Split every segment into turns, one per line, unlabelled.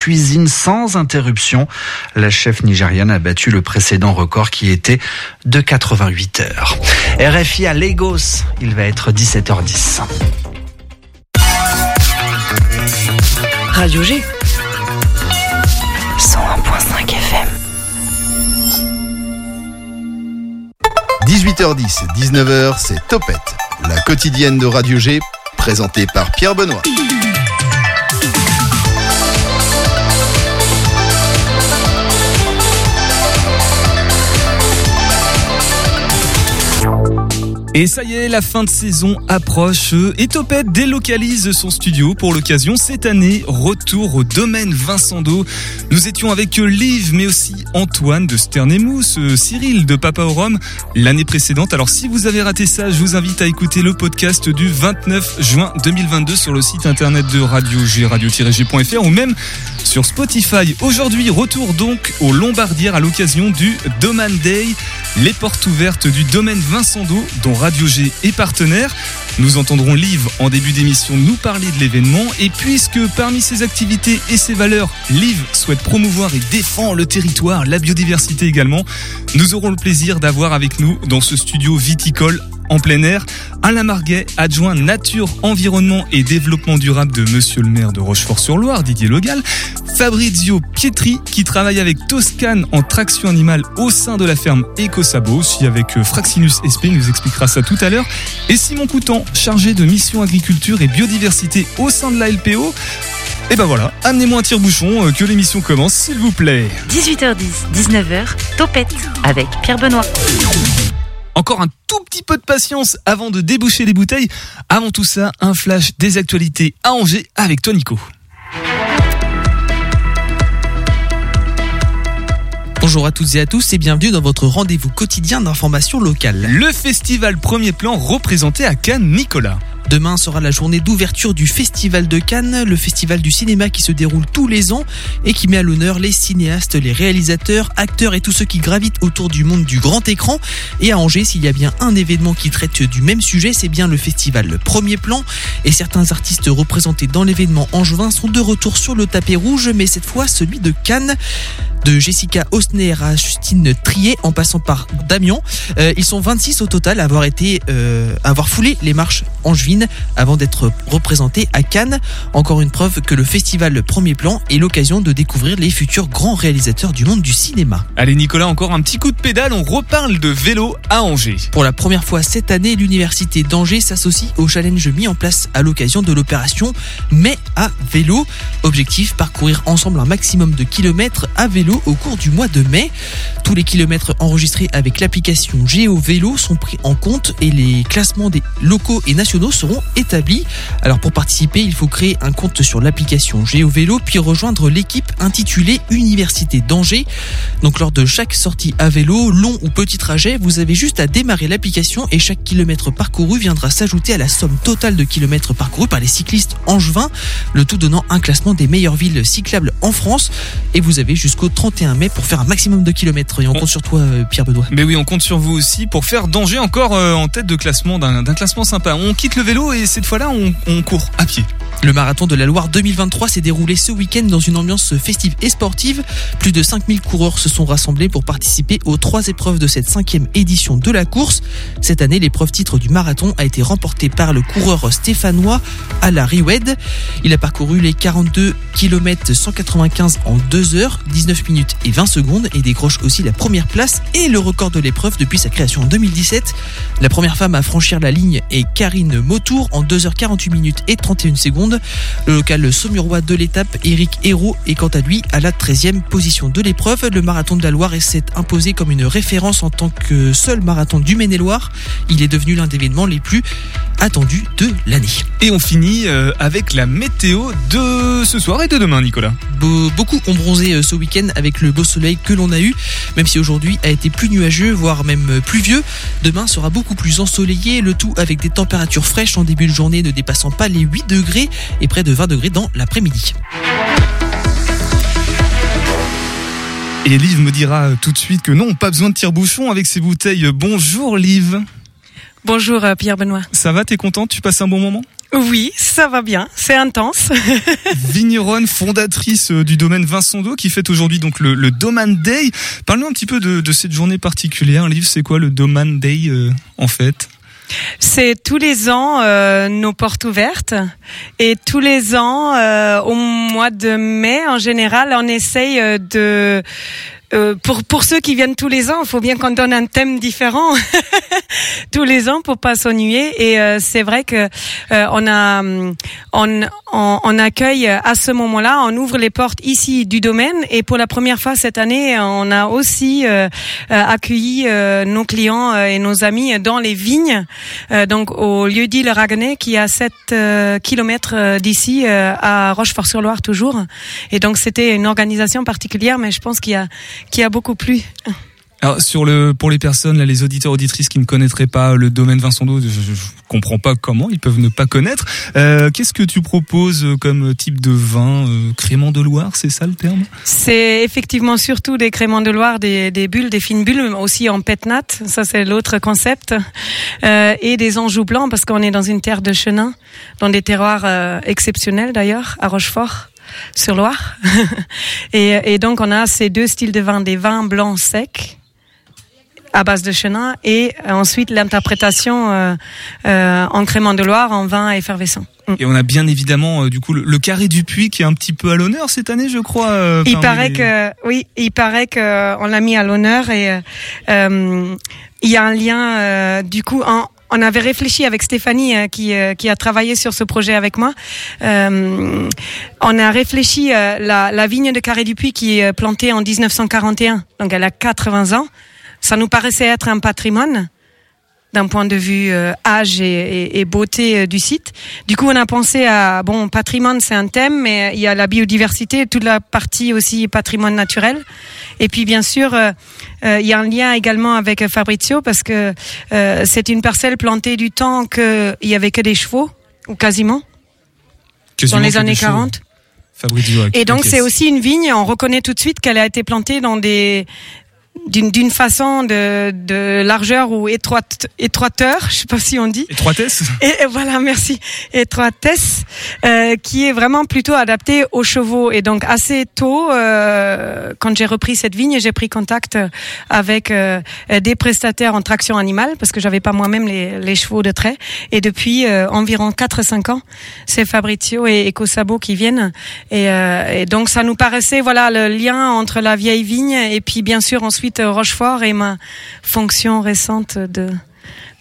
cuisine sans interruption. La chef nigériane a battu le précédent record qui était de 88 heures. RFI à Lagos, il va être 17h10.
Radio G.
101.5 FM.
18h10, 19h, c'est Topette, la quotidienne de Radio G, présentée par Pierre Benoît.
Et ça y est, la fin de saison approche et Topette délocalise son studio pour l'occasion. Cette année, retour au domaine Vincent d'Eau. Nous étions avec Liv, mais aussi Antoine de Sternемous, Cyril de Papa au l'année précédente. Alors si vous avez raté ça, je vous invite à écouter le podcast du 29 juin 2022 sur le site internet de Radio G, radio-g.fr ou même sur Spotify. Aujourd'hui, retour donc au Lombardière à l'occasion du Domain Day, les portes ouvertes du domaine Vincent d'Eau dont Radio G est partenaire. Nous entendrons Liv en début d'émission nous parler de l'événement et puisque parmi ses activités et ses valeurs, Liv souhaite promouvoir et défendre le territoire, la biodiversité également, nous aurons le plaisir d'avoir avec nous dans ce studio viticole en plein air. Alain Marguet, adjoint nature, environnement et développement durable de Monsieur le maire de Rochefort-sur-Loire, Didier Logal. Fabrizio Pietri, qui travaille avec Toscane en traction animale au sein de la ferme EcoSabo, aussi avec euh, Fraxinus SP, il nous expliquera ça tout à l'heure. Et Simon Coutan, chargé de mission agriculture et biodiversité au sein de la LPO. Et ben voilà, amenez-moi un tire-bouchon, euh, que l'émission commence, s'il vous plaît.
18h10, 19h, Topette avec Pierre Benoît.
Encore un tout petit peu de patience avant de déboucher les bouteilles. Avant tout ça, un flash des actualités à Angers avec toi Nico.
Bonjour à toutes et à tous et bienvenue dans votre rendez-vous quotidien d'information locale.
Le festival Premier Plan représenté à Cannes, Nicolas.
Demain sera la journée d'ouverture du Festival de Cannes, le festival du cinéma qui se déroule tous les ans et qui met à l'honneur les cinéastes, les réalisateurs, acteurs et tous ceux qui gravitent autour du monde du grand écran. Et à Angers, s'il y a bien un événement qui traite du même sujet, c'est bien le festival Premier Plan. Et certains artistes représentés dans l'événement angevin sont de retour sur le tapis rouge, mais cette fois celui de Cannes de Jessica Osner à Justine Trier en passant par Damien. Euh, ils sont 26 au total à avoir été euh, avoir foulé les marches angevines avant d'être représentés à Cannes. Encore une preuve que le festival Premier Plan est l'occasion de découvrir les futurs grands réalisateurs du monde du cinéma.
Allez Nicolas, encore un petit coup de pédale, on reparle de vélo à Angers.
Pour la première fois cette année, l'université d'Angers s'associe au challenge mis en place à l'occasion de l'opération Mais à vélo. Objectif parcourir ensemble un maximum de kilomètres à vélo au cours du mois de mai. Tous les kilomètres enregistrés avec l'application Géo Vélo sont pris en compte et les classements des locaux et nationaux seront établis. Alors pour participer, il faut créer un compte sur l'application Géo Vélo puis rejoindre l'équipe intitulée Université d'Angers. Donc lors de chaque sortie à vélo, long ou petit trajet, vous avez juste à démarrer l'application et chaque kilomètre parcouru viendra s'ajouter à la somme totale de kilomètres parcourus par les cyclistes angevins, le tout donnant un classement des meilleures villes cyclables en France. Et vous avez jusqu'au 31 mai pour faire un maximum de kilomètres. Et on compte sur toi, euh, Pierre Bedois.
Mais oui, on compte sur vous aussi pour faire danger encore euh, en tête de classement d'un classement sympa. On quitte le et cette fois-là, on, court à pied.
Le marathon de la Loire 2023 s'est déroulé ce week-end dans une ambiance festive et sportive. Plus de 5000 coureurs se sont rassemblés pour participer aux trois épreuves de cette cinquième édition de la course. Cette année, l'épreuve titre du marathon a été remportée par le coureur stéphanois Ala Riwed. Il a parcouru les 42 km 195 en 2 heures, 19 minutes et 20 secondes et décroche aussi la première place et le record de l'épreuve depuis sa création en 2017. La première femme à franchir la ligne est Karine Motour en 2h48 minutes et 31 secondes. Le local saumurois de l'étape, Eric Hérault, est quant à lui à la 13e position de l'épreuve. Le marathon de la Loire s'est imposé comme une référence en tant que seul marathon du Maine-et-Loire. Il est devenu l'un des événements les plus attendus de l'année.
Et on finit euh, avec la météo de ce soir et de demain, Nicolas.
Be- beaucoup ont bronzé euh, ce week-end avec le beau soleil que l'on a eu, même si aujourd'hui a été plus nuageux, voire même pluvieux. Demain sera beaucoup plus ensoleillé, le tout avec des températures fraîches en début de journée ne dépassant pas les 8 degrés et près de 20 degrés dans l'après-midi.
Et Liv me dira tout de suite que non, pas besoin de tire-bouchon avec ces bouteilles. Bonjour Liv.
Bonjour euh, Pierre Benoît.
Ça va, t'es contente Tu passes un bon moment?
Oui, ça va bien, c'est intense.
Vigneronne, fondatrice euh, du domaine Vincent d'Eau, qui fête aujourd'hui donc le, le Domaine Day. Parle-nous un petit peu de, de cette journée particulière. Livre, c'est quoi le Domaine Day euh, en fait?
C'est tous les ans euh, nos portes ouvertes. Et tous les ans euh, au mois de mai en général on essaye euh, de euh, pour pour ceux qui viennent tous les ans, il faut bien qu'on donne un thème différent tous les ans pour pas s'ennuyer. Et euh, c'est vrai que euh, on a on, on, on accueille à ce moment-là, on ouvre les portes ici du domaine. Et pour la première fois cette année, on a aussi euh, euh, accueilli nos clients et nos amis dans les vignes, donc au lieu dit le Raguenay, qui est à 7 euh, kilomètres d'ici, à Rochefort-sur-Loire toujours. Et donc c'était une organisation particulière, mais je pense qu'il y a qui a beaucoup plu.
Alors sur le pour les personnes là, les auditeurs auditrices qui ne connaîtraient pas le domaine Vincent d'Eau, je, je, comprends pas comment ils peuvent ne pas connaître. Euh, Qu'est-ce que tu proposes comme type de vin euh, Crément de Loire, c'est ça le terme?
C'est effectivement surtout des créments de Loire, des, des bulles, des fines bulles, mais aussi en pétnat, ça c'est l'autre concept, euh, et des enjous blancs parce qu'on est dans une terre de chenin, dans des terroirs euh, exceptionnels d'ailleurs, à Rochefort sur Loire. et, et donc on a ces deux styles de vin, des vins blancs secs à base de chenin et ensuite l'interprétation euh, euh, en crément de Loire en vin effervescent. Mm.
Et on a bien évidemment euh, du coup le, le, carré du puits qui est un petit peu à l'honneur cette année, je crois. Euh,
il paraît les... que oui, il paraît que on l'a mis à l'honneur et euh, il y a un lien du coup en on avait réfléchi avec Stéphanie euh, qui, euh, qui a travaillé sur ce projet avec moi. Euh, on a réfléchi euh, la, la vigne de Carré du Puy qui est plantée en 1941, donc elle a 80 ans. Ça nous paraissait être un patrimoine d'un point de vue euh, âge et, et, et beauté euh, du site. Du coup, on a pensé à bon patrimoine, c'est un thème, mais il y a la biodiversité, toute la partie aussi patrimoine naturel. Et puis bien sûr, euh, il y a un lien également avec Fabrizio parce que c'est une parcelle plantée du temps qu'il y avait que des chevaux ou quasiment,
quasiment
dans les années 40.
Fabrizio,
et donc c'est aussi une vigne, on reconnaît tout de suite qu'elle a été plantée dans des d'une d'une façon de, de largeur ou étroite étroiteur, je sais pas si on dit.
Étroitesse.
Et, et voilà, merci. Étroitesse, euh, qui est vraiment plutôt adaptée aux chevaux. Et donc assez tôt, euh, quand j'ai repris cette vigne, j'ai pris contact avec euh, des prestataires en traction animale parce que j'avais pas moi-même les, les chevaux de trait. Et depuis euh, environ 4-5 ans, c'est Fabrizio et EcoSabo qui viennent. Et, euh, et donc ça nous paraissait voilà le lien entre la vieille vigne et puis bien sûr ensuite ensuite Rochefort et ma fonction récente de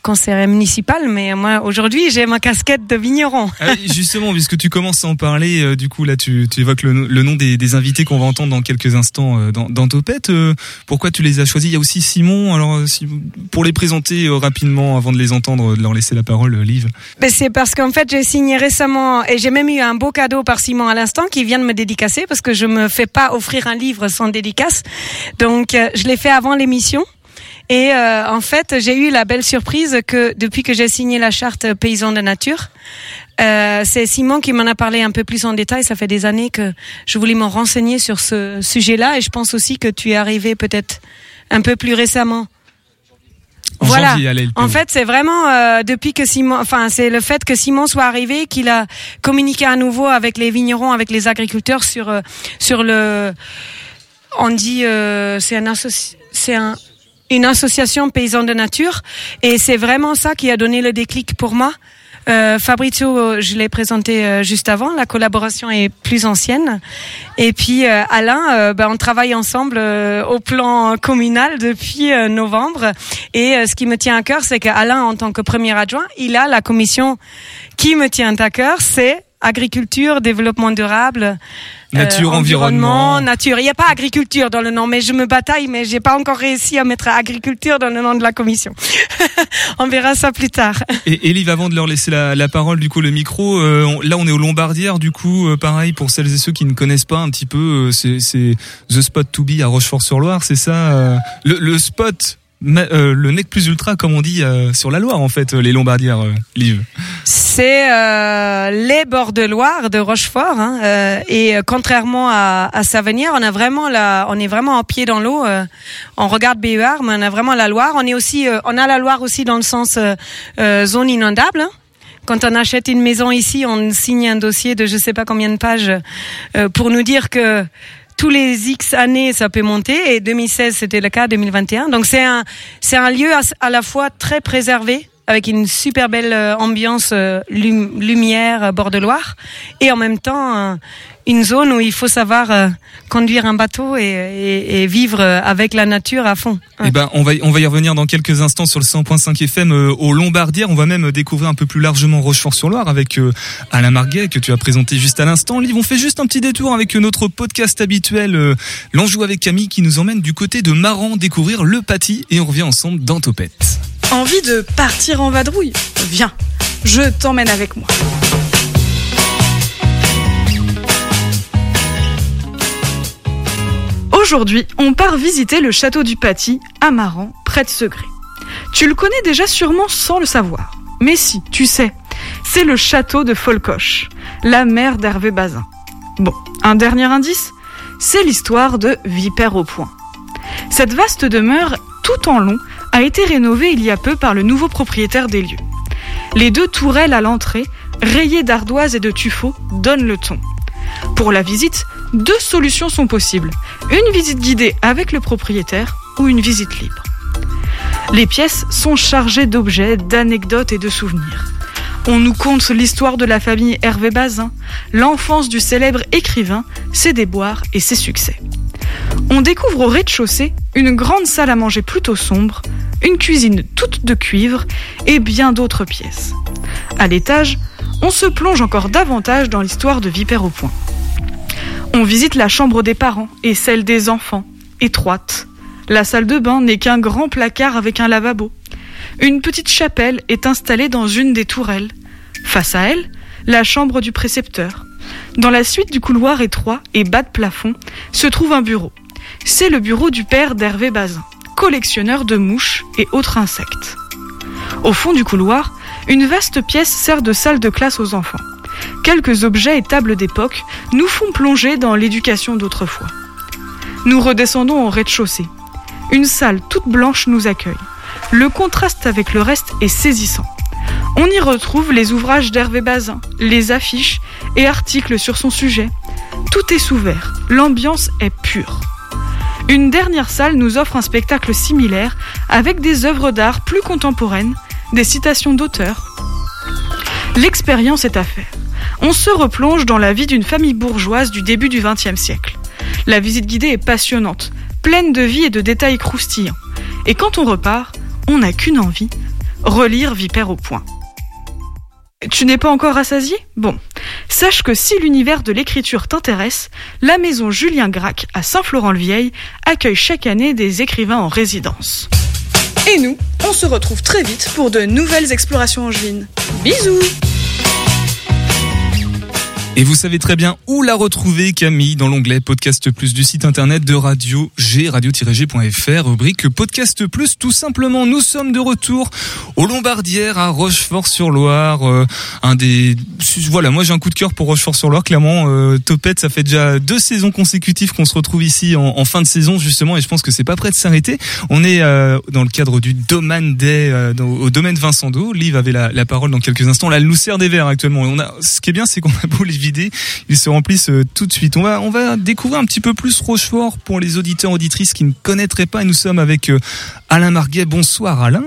conseillère municipal, mais moi aujourd'hui j'ai ma casquette de vigneron.
Ah oui, justement, puisque tu commences à en parler, euh, du coup là tu, tu évoques le, le nom des, des, invités qu'on va entendre dans quelques instants euh, dans, dans Topette. Euh, pourquoi tu les as choisis? Il y a aussi Simon. Alors si, pour les présenter rapidement avant de les entendre, de leur laisser la parole, Liv.
Ben c'est parce qu'en fait j'ai signé récemment et j'ai même eu un beau cadeau par Simon à l'instant qui vient de me dédicacer parce que je me fais pas offrir un livre sans dédicace. Donc je l'ai fait avant l'émission. Et euh, en fait, j'ai eu la belle surprise que depuis que j'ai signé la charte paysan de nature, euh, c'est Simon qui m'en a parlé un peu plus en détail. Ça fait des années que je voulais me renseigner sur ce sujet-là, et je pense aussi que tu es arrivé peut-être un peu plus récemment.
En
voilà. En fait, c'est vraiment euh, depuis que Simon, enfin, c'est le fait que Simon soit arrivé qu'il a communiqué à nouveau avec les vignerons, avec les agriculteurs sur euh, sur le. On dit euh, c'est un associ... c'est un une association paysan de nature et c'est vraiment ça qui a donné le déclic pour moi. Euh, Fabrizio, je l'ai présenté euh, juste avant. La collaboration est plus ancienne. Et puis euh, Alain, ben, on travaille ensemble euh, au plan communal depuis euh, novembre. Et ce qui me tient à cœur, c'est qu'Alain, en tant que premier adjoint, il a la commission qui me tient à cœur, c'est agriculture, développement durable,
nature,
euh,
environnement,
environnement, nature. Il n'y a pas agriculture dans le nom, mais je me bataille, mais j'ai pas encore réussi à mettre agriculture dans le nom de la commission. on verra ça plus tard.
Et Elive, avant de leur laisser la, la parole, du coup, le micro, euh, on, là, on est au Lombardière, du coup, euh, pareil pour celles et ceux qui ne connaissent pas un petit peu, c'est The Spot to Be à Rochefort-sur-Loire, c'est ça, le, le spot euh, le nec plus ultra, comme on dit euh, sur la Loire, en fait, les Lombardières, euh, Liv.
C'est euh, les bords de Loire de Rochefort, hein, euh, et contrairement à, à on a vraiment la, on est vraiment en pied dans l'eau. on regarde BER, mais on a vraiment la Loire. On est aussi, on a la Loire aussi dans le sens zone inondable. Hein, quand on achète une maison ici, on signe un dossier de je sais pas combien de pages euh, pour nous dire que tous les X années, ça peut monter. Et 2016, c'était le cas, 2021. Donc c'est un, c'est un lieu à, la fois très préservé avec une super belle euh, ambiance euh, lum- lumière euh, bord de Loire et en même temps une zone où il faut savoir euh, conduire un bateau et, et- et vivre euh, avec la nature à fond.
Eh ben, on va, y- on va y revenir dans quelques instants sur le 100.5 FM euh, au Lombardière. On va même découvrir un peu plus largement Rochefort-sur-Loire avec euh, Alain Marguet que tu as présenté juste à l'instant. Liv, on fait juste un petit détour avec euh, notre podcast habituel, euh, L'Anjou avec Camille, qui nous emmène du côté de Maran découvrir le Paty et on revient ensemble dans Topette.
Envie de partir en vadrouille? Viens, je t'emmène avec moi. Aujourd'hui, on part visiter le château du Paty, à près de Segré. Tu le connais déjà sûrement sans le savoir. Mais si, tu sais, c'est le château de Folcoche, la mère d'Hervé Bazin. Bon, un dernier indice, c'est l'histoire de Vipère au Point. Cette vaste demeure, tout en long, a été rénovée il y a peu par le nouveau propriétaire des lieux. Les deux tourelles à l'entrée, rayées d'ardoises et de tuffeau, donnent le ton. Pour la visite, deux solutions sont possibles. Une visite guidée avec le propriétaire ou une visite libre. Les pièces sont chargées d'objets, d'anecdotes et de souvenirs. On nous conte l'histoire de la famille Hervé Bazin, l'enfance du célèbre écrivain, ses déboires et ses succès. On découvre au rez-de-chaussée une grande salle à manger plutôt sombre, une cuisine toute de cuivre et bien d'autres pièces. À l'étage, on se plonge encore davantage dans l'histoire de Vipère au Point. On visite la chambre des parents et celle des enfants, étroite. La salle de bain n'est qu'un grand placard avec un lavabo. Une petite chapelle est installée dans une des tourelles. Face à elle, la chambre du précepteur. Dans la suite du couloir étroit et bas de plafond se trouve un bureau. C'est le bureau du père d'Hervé Bazin, collectionneur de mouches et autres insectes. Au fond du couloir, une vaste pièce sert de salle de classe aux enfants. Quelques objets et tables d'époque nous font plonger dans l'éducation d'autrefois. Nous redescendons au rez-de-chaussée. Une salle toute blanche nous accueille. Le contraste avec le reste est saisissant. On y retrouve les ouvrages d'Hervé Bazin, les affiches et articles sur son sujet. Tout est sous verre, l'ambiance est pure. Une dernière salle nous offre un spectacle similaire avec des œuvres d'art plus contemporaines, des citations d'auteurs. L'expérience est à faire. On se replonge dans la vie d'une famille bourgeoise du début du XXe siècle. La visite guidée est passionnante, pleine de vie et de détails croustillants. Et quand on repart, on n'a qu'une envie, relire Vipère au point. Tu n'es pas encore rassasié? Bon. Sache que si l'univers de l'écriture t'intéresse, la maison Julien Gracq à Saint-Florent-le-Vieil accueille chaque année des écrivains en résidence. Et nous, on se retrouve très vite pour de nouvelles explorations angevines. Bisous
Et vous savez très bien où la retrouver, Camille, dans l'onglet Podcast Plus du site internet de Radio G, radio-g.fr, rubrique Podcast Plus. Tout simplement, nous sommes de retour au Lombardière à Rochefort-sur-Loire. euh, un des, voilà, moi j'ai un coup de cœur pour Rochefort-sur-Loire. Clairement, euh, Topette, ça fait déjà deux saisons consécutives qu'on se retrouve ici en, fin de saison justement, et je pense que c'est pas prêt de s'arrêter. On est euh, dans le cadre du domaine des, euh, au domaine Vincent. Liv avait la, parole dans quelques instants. La loucère des verres actuellement. Ce qui est bien, c'est qu'on a beau les ils se remplissent euh, tout de suite. On va, on va découvrir un petit peu plus Rochefort pour les auditeurs auditrices qui ne connaîtraient pas. Et nous sommes avec euh, Alain Marguet. Bonsoir Alain,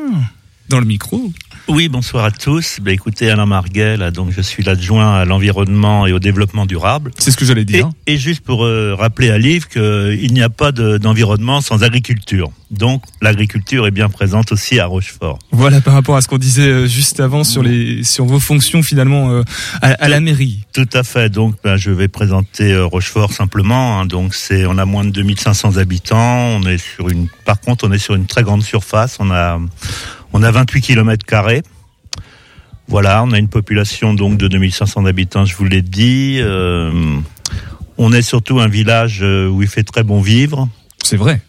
dans le micro.
Oui, bonsoir à tous. Ben, écoutez, Alain Marguet, là, donc je suis l'adjoint à l'environnement et au développement durable.
C'est ce que j'allais dire.
et juste pour euh, rappeler à Liv qu'il n'y a pas de- d'environnement sans agriculture. Donc l'agriculture est bien présente aussi à Rochefort.
Voilà par rapport à ce qu'on disait euh, juste avant sur les, sur vos fonctions finalement euh, à, à la mairie.
Tout à fait. Donc ben, je vais présenter euh, Rochefort simplement. hein. Donc c'est on a moins de 2500 habitants. On est sur une par contre on est sur une très grande surface. On a on a 28 kilomètres carrés. Voilà, on a une population donc de 2500 habitants, je vous l'ai dit. Euh, on est surtout un village euh, où il fait très bon vivre.
C'est vrai.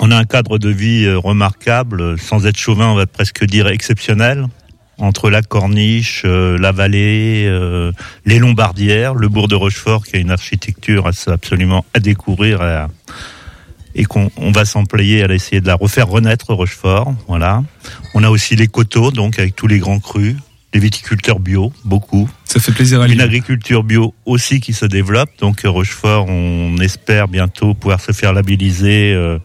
On a un cadre de vie euh, remarquable, sans être chauvin, on va presque dire exceptionnel. Entre la Corniche, euh, la vallée, euh, les Lombardières, le bourg de Rochefort, qui a une architecture absolument à découvrir et, à- et qu'on on va s'employer à essayer de la refaire renaître Rochefort. Voilà. On a aussi les coteaux, donc avec tous les grands crus, les viticulteurs bio, beaucoup.
Ça fait plaisir à
Une
lire.
agriculture bio aussi qui se développe. Donc Rochefort, on espère bientôt pouvoir se faire labelliser euh,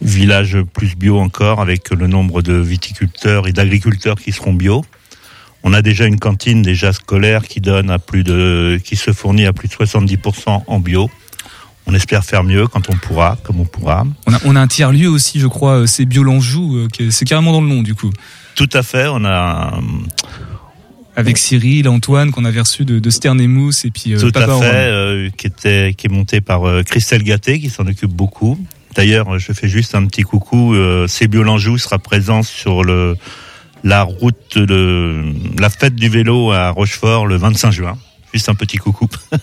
village plus bio encore avec le nombre de viticulteurs et d'agriculteurs qui seront bio. On a déjà une cantine déjà scolaire qui donne à plus de, qui se fournit à plus de 70% en bio. On espère faire mieux quand on pourra, comme on pourra.
On a, on a un tiers lieu aussi, je crois, euh, c'est Biolanjou, euh, c'est carrément dans le nom du coup.
Tout à fait. On a
Avec Cyril, Antoine, qu'on avait reçu de, de Stern et Mousse, et puis euh,
Tout
Papa
à fait, euh, qui était qui est monté par euh, Christelle Gatté, qui s'en occupe beaucoup. D'ailleurs, je fais juste un petit coucou. Euh, Sébio Lanjou sera présent sur le la route de la fête du vélo à Rochefort le 25 juin. Juste un petit coucou.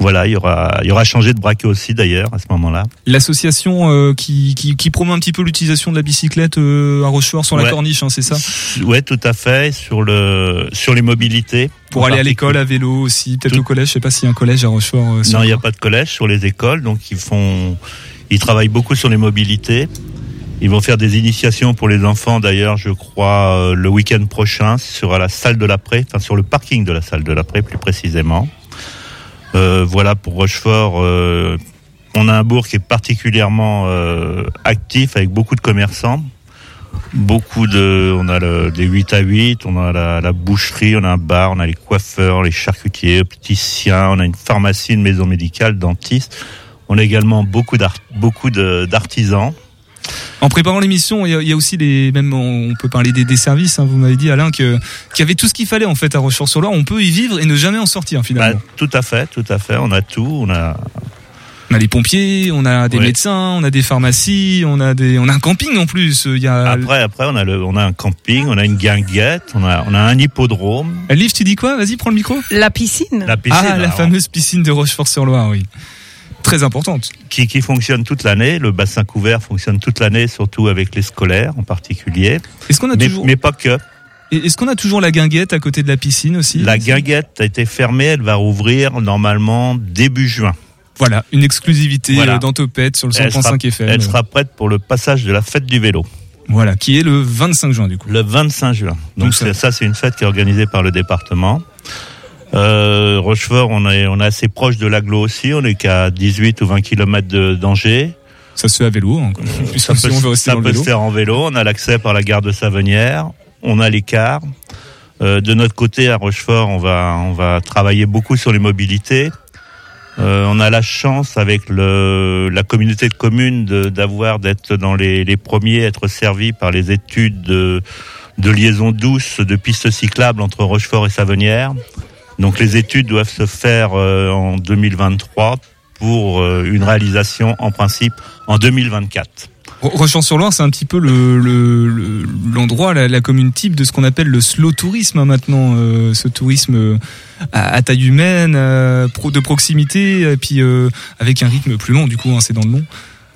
voilà, il y aura il y aura changé de braquet aussi d'ailleurs à ce moment-là.
L'association euh, qui, qui, qui promeut un petit peu l'utilisation de la bicyclette euh, à Rochefort sur la corniche, hein, c'est ça?
Ouais, tout à fait. Sur le sur les mobilités.
Pour aller à l'école à vélo aussi, peut-être
Tout-
au collège, je sais pas s'il y a un collège à Rochefort. euh,
Non, il n'y a pas de collège sur les écoles, donc ils font, ils travaillent beaucoup sur les mobilités. Ils vont faire des initiations pour les enfants, d'ailleurs, je crois, le week-end prochain, sur la salle de l'après, enfin sur le parking de la salle de l'après, plus précisément. Euh, voilà pour Rochefort. euh, on a un bourg qui est particulièrement euh, actif avec beaucoup de commerçants. Beaucoup de, on a le, des 8 à 8, on a la, boucherie, on a un bar, on a les coiffeurs, les charcutiers, opticiens, on a une pharmacie, une maison médicale, dentiste. On a également beaucoup d'artisans.
En préparant l'émission, il y, a- il y a aussi les, même on peut parler des, des services. hein, vous m'avez dit Alain que qu'il y avait tout ce qu'il fallait en fait à Rochefort-sur-Loire. On peut y vivre et ne jamais en sortir
Bah,
finalement.
tout à fait, tout à fait. On a tout. On a,
On a les pompiers, on a des médecins, on a des pharmacies, on a des, on a un camping en plus. Il y a.
après, après, on a le, on a un camping, on a une guinguette, on a, on a un hippodrome,
Liv, tu dis quoi? Vas-y, prends le micro.
La piscine.
la piscine.
ah, la fameuse piscine de Rochefort-sur-Loire, oui. Très importante.
qui, qui fonctionne toute l'année. Le bassin couvert fonctionne toute l'année, surtout avec les scolaires en particulier.
Est-ce qu'on a
Mais,
toujours,
mais pas que.
est-ce qu'on a toujours la guinguette à côté de la piscine aussi
La guinguette a été fermée, elle va rouvrir normalement début juin.
Voilà, une exclusivité
Voilà.
euh, dans Topette sur le
Elle sera,
100.5 FM.
elle sera prête pour le passage de la fête du vélo,
Voilà, qui est le 25 juin du coup.
le 25 juin. Donc,
Donc ça-
ça, c'est une fête qui est organisée par le département. Euh, Rochefort, on est, on est assez proche de l'agglo aussi, on est qu'à 18 ou 20 km d'Angers.
Ça se fait à vélo, hein,
Ça
si
peut,
on
ça peut se faire en vélo. On a l'accès par la gare de Savenière. On a l'écart. Euh, de notre côté, à Rochefort, on va, on va travailler beaucoup sur les mobilités. Euh, on a la chance avec le, la communauté de communes d'avoir d'être dans les, les premiers, être servis par les études de, de liaison douce de pistes cyclables entre Rochefort et Savenière. Donc les études doivent se faire euh, en 2023 pour euh, une réalisation en principe en 2024.
Ro- Rochefort-sur-Loire, c'est un petit peu le le- le- l'endroit, la, la commune type de ce qu'on appelle le slow tourisme hein, maintenant, euh, ce tourisme euh, à, à taille humaine, de proximité, et puis euh, avec un rythme plus long. Du coup, hein, c'est dans le nom.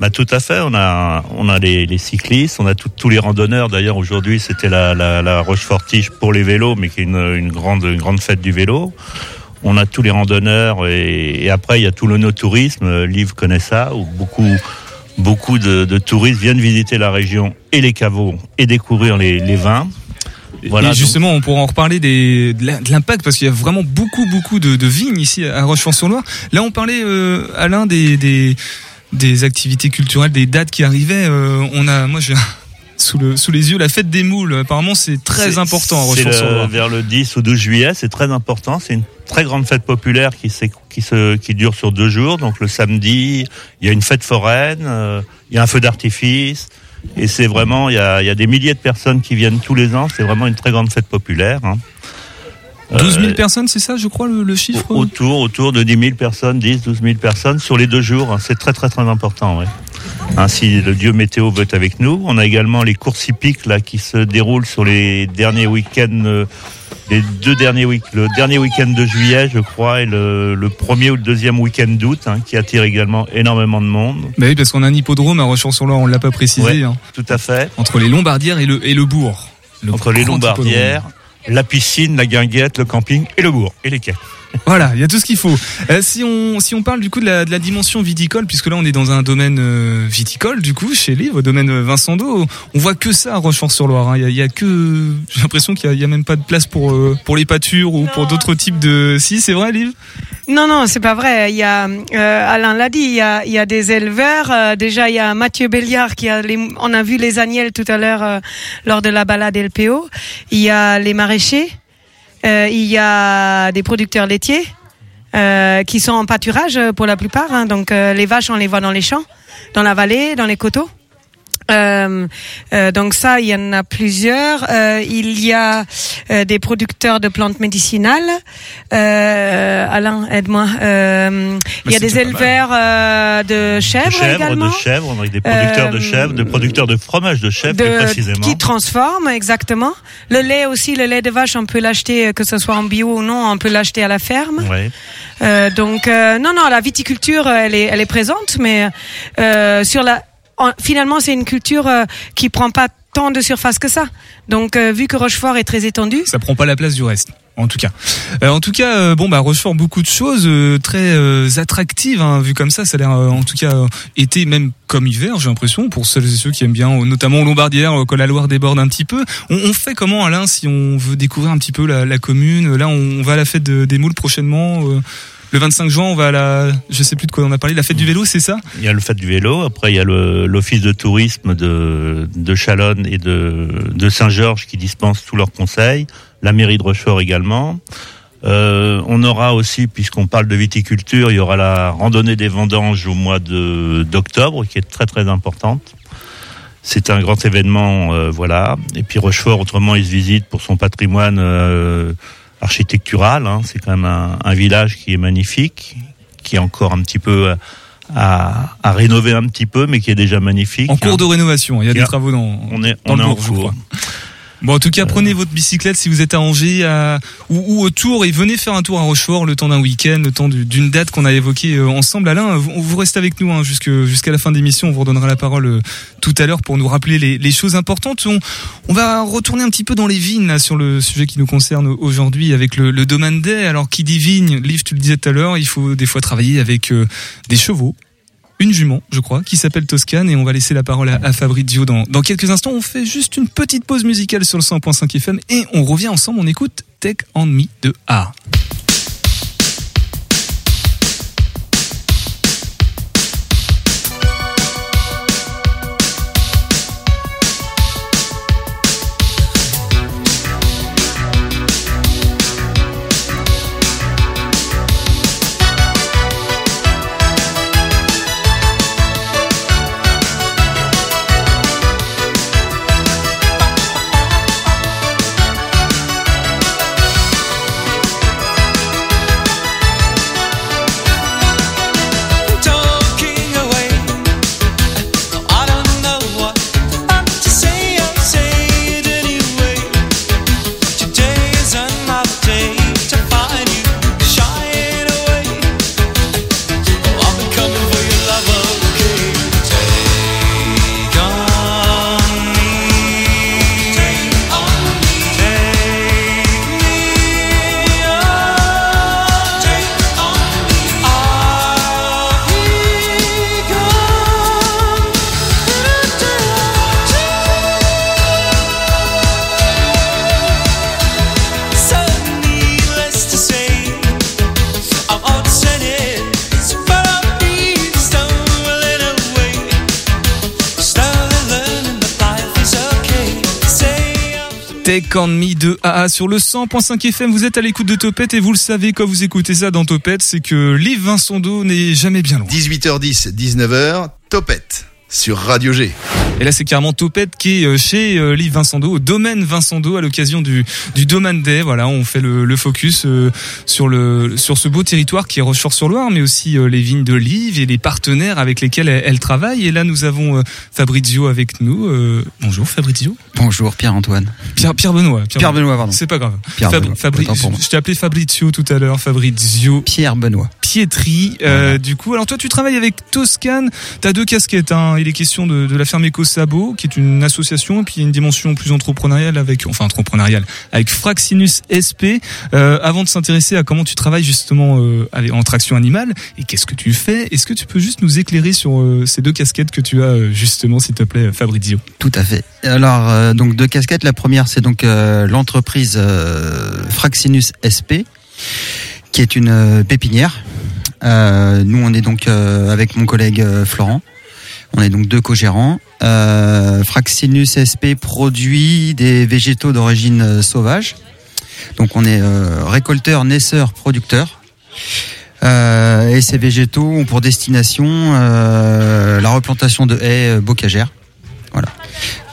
Bah tout à fait. On a on a les, les cyclistes, on a tout- tous les randonneurs. D'ailleurs aujourd'hui c'était la, la, la Rochefort-Tige pour les vélos, mais qui est une, une grande une grande fête du vélo. On a tous les randonneurs et, et après il y a tout le no-tourisme. Liv connaît ça où beaucoup beaucoup de, de touristes viennent visiter la région et les caveaux et découvrir les, les vins. Voilà,
et
donc-
justement, on pourra en reparler des, de l'impact parce qu'il y a vraiment beaucoup, beaucoup de, de vignes ici à Rochefort-sur-Loire. Là, on parlait, euh, Alain, des, des, des activités culturelles, des dates qui arrivaient. Euh, on a, moi, j'ai sous, le, sous les yeux la fête des moules. Apparemment, c'est très important
c'est le- vers le 10 ou 12 juillet, c'est très important. C'est une très grande fête populaire qui, s'est- qui, se, qui dure sur deux jours. Donc le samedi, il y a une fête foraine, euh, il y a un feu d'artifice. Et c'est vraiment, il y, a, il y a des milliers de personnes qui viennent tous les ans. C'est vraiment une très grande fête populaire. hein.
12 000
Euh,
personnes, c'est ça, je crois, le, le chiffre
au- autour, autour de 10 000 personnes, 10, 12 000 personnes sur les deux jours. hein. C'est très, très, très important. Ouais. Ainsi, le dieu météo veut être avec nous. On a également les courses hippiques là qui se déroulent sur les derniers week-ends, euh, les deux derniers week le dernier week-end de juillet, je crois, et le, le premier ou le deuxième week-end d'août, hein, qui attire également énormément de monde.
Bah oui, parce qu'on a un hippodrome à Rochefort-sur-Loire, on l'a pas précisé,
Ouais.
hein,
Tout à fait.
entre les Lombardières et le, et le bourg. Le
Entre les Lombardières, la piscine, la guinguette, le camping et le bourg et les quais.
Voilà, il y a tout ce qu'il faut. Euh, si on si on parle du coup de la, de la dimension viticole, puisque là on est dans un domaine euh, viticole, du coup chez Livre, au domaine Vincent Do, on voit que ça à Rochefort-sur-Loire. hein. Il y, a, il y a que j'ai l'impression qu'il y y a même pas de place pour euh, pour les pâtures ou pour d'autres types de. Si c'est vrai, Livre?
Non, non, c'est pas vrai. Il y a, euh, Alain l'a dit, il y a, il y a des éleveurs. euh, déjà, il y a Mathieu Béliard qui a les, on a vu les agnelles tout à l'heure euh, lors de la balade LPO. Il y a les maraîchers. Euh, il y a des producteurs laitiers euh, qui sont en pâturage euh, pour la plupart. hein. donc, les vaches, on les voit dans les champs, dans la vallée, dans les coteaux. Euh, euh, donc ça, il y en a plusieurs. Euh, il y a euh, des producteurs de plantes médicinales. Euh, Alain, aide-moi. Euh, il y a des éleveurs euh, de chèvres,
de chèvres,
également.
de chèvres, des producteurs de chèvres, de producteurs de fromage de chèvres
de-
précisément.
qui transforment exactement. Le lait aussi, le lait de vache, on peut l'acheter que ce soit en bio ou non, on peut l'acheter à la ferme.
Ouais.
Euh, donc euh, non, non, la viticulture, elle est, elle est présente, mais euh, sur la, en- finalement, c'est une culture euh, qui prend pas tant de surface que ça. Donc, euh, vu que Rochefort est très étendu,
Ça prend pas la place du reste. En tout cas, Euh, en tout cas, euh, bon bah Rochefort beaucoup de choses euh, très euh, attractives hein, vu comme ça, ça a l'air en tout cas été même comme hiver, j'ai l'impression pour celles et ceux qui aiment bien, notamment euh, quand la Loire déborde un petit peu. On, on fait comment Alain si on veut découvrir un petit peu la, la commune? Là, on, on va à la fête de- des moules prochainement. Le 25 juin, on va à la, je sais plus de quoi on a parlé, la fête du vélo, c'est ça?
Il y a le fait du vélo, après il y a l'office de tourisme de, de Chalonne et de, de Saint-Georges qui dispense tous leurs conseils, la mairie de Rochefort également. Euh, on aura aussi, puisqu'on parle de viticulture, il y aura la randonnée des vendanges au mois d'octobre, qui est très très importante. C'est un grand événement, euh, voilà. Et puis Rochefort, autrement, il se visite pour son patrimoine euh, architectural. hein. C'est quand même un, un village qui est magnifique, qui est encore un petit peu euh, à, à rénover un petit peu, mais qui est déjà magnifique.
En cours
hein.
de rénovation. Il y a des travaux dans.
On est,
dans
on
le
est en cours.
Bon, en tout cas, prenez votre bicyclette si vous êtes à Angers à, ou, ou autour et venez faire un tour à Rochefort le temps d'un week-end, le temps du- d'une date qu'on a évoquée euh, ensemble. Alain, vous, vous restez avec nous hein, jusqu'à la fin de l'émission. On vous redonnera la parole euh, tout à l'heure pour nous rappeler les, les choses importantes. On, on va retourner un petit peu dans les vignes là, sur le sujet qui nous concerne aujourd'hui avec le, le domaine day. Alors, qui dit vigne, Liv, tu le disais tout à l'heure, il faut des fois travailler avec euh, des chevaux une jument, je crois, qui s'appelle Toscane et on va laisser la parole à, Fabrizio dans, dans quelques instants. On fait juste une petite pause musicale sur le 100.5 FM et on revient ensemble. On écoute Take On Me de A.
Take On Me
de AA sur le 100.5 FM. Vous êtes à l'écoute de Topette et vous le savez quand vous écoutez ça dans Topette, c'est que Liv Vincent Do n'est jamais bien loin.
18h10, 19h, Topette sur Radio G.
Et là, c'est carrément Topette qui est euh, chez euh, Liv Vincent Do, au domaine Vincent Do, à l'occasion du, du Domaine Day. Voilà, on fait le, le focus euh, sur le sur ce beau territoire qui est Rochefort-sur-Loire, mais aussi euh, les vignes de Liv et les partenaires avec lesquels elle, elle travaille. Et là, nous avons euh, Fabrizio avec nous. Euh, bonjour Fabrizio.
Bonjour Pierre-Antoine.
Pierre, Pierre Benoît.
Pierre Benoît, pardon.
C'est pas grave.
Pierre
Fab-
Benoît,
Fabri-
autant pour moi.
je t'ai appelé Fabrizio tout à l'heure. Fabrizio
Pierre Benoît.
Pietri. Euh, Du coup, alors toi, tu travailles avec Toscane. T'as deux casquettes. Hein. Il est question de, la ferme Eco Sabo, qui est une association, et puis a une dimension plus entrepreneuriale avec, enfin entrepreneuriale, avec Fraxinus SP. Euh, avant de s'intéresser à comment tu travailles justement euh, en traction animale et qu'est-ce que tu fais, est-ce que tu peux juste nous éclairer sur euh, ces deux casquettes que tu as justement, s'il te plaît, Fabrizio?
Tout à fait. Alors, donc deux casquettes. La première, c'est donc l'entreprise Fraxinus SP, qui est une pépinière. Nous, on est donc avec mon collègue Florent. On est donc deux co-gérants. Euh, Fraxinus SP produit des végétaux d'origine euh, sauvage. Donc, on est euh, récolteur, naisseur, producteur. Euh, et ces végétaux ont pour destination la replantation de haies bocagères. Voilà.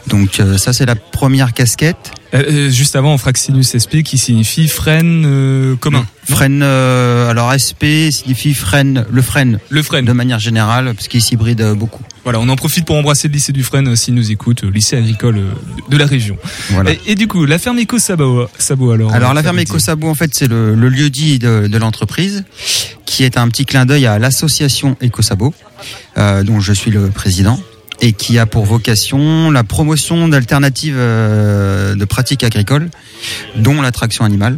Donc euh, ça c'est la première casquette.
Euh, euh, Juste avant, Fraxinus SP, qui signifie euh, commun.
Frêne. euh, alors SP signifie frêne, le frêne.
Le frêne.
De manière générale, parce qu'il s'hybride beaucoup.
Voilà, on en profite pour embrasser le lycée du euh, s'il nous écoute, lycée agricole de la région.
Voilà.
Et, et du coup, la ferme Eco Sabo, Sabo alors.
Alors la ferme
Fabrizio.
EcoSabo en fait c'est le, le lieu dit de, de l'entreprise, qui est un petit clin d'œil à l'association EcoSabo, euh, dont je suis le président, et qui a pour vocation la promotion d'alternatives euh, de pratiques agricoles, dont la traction animale,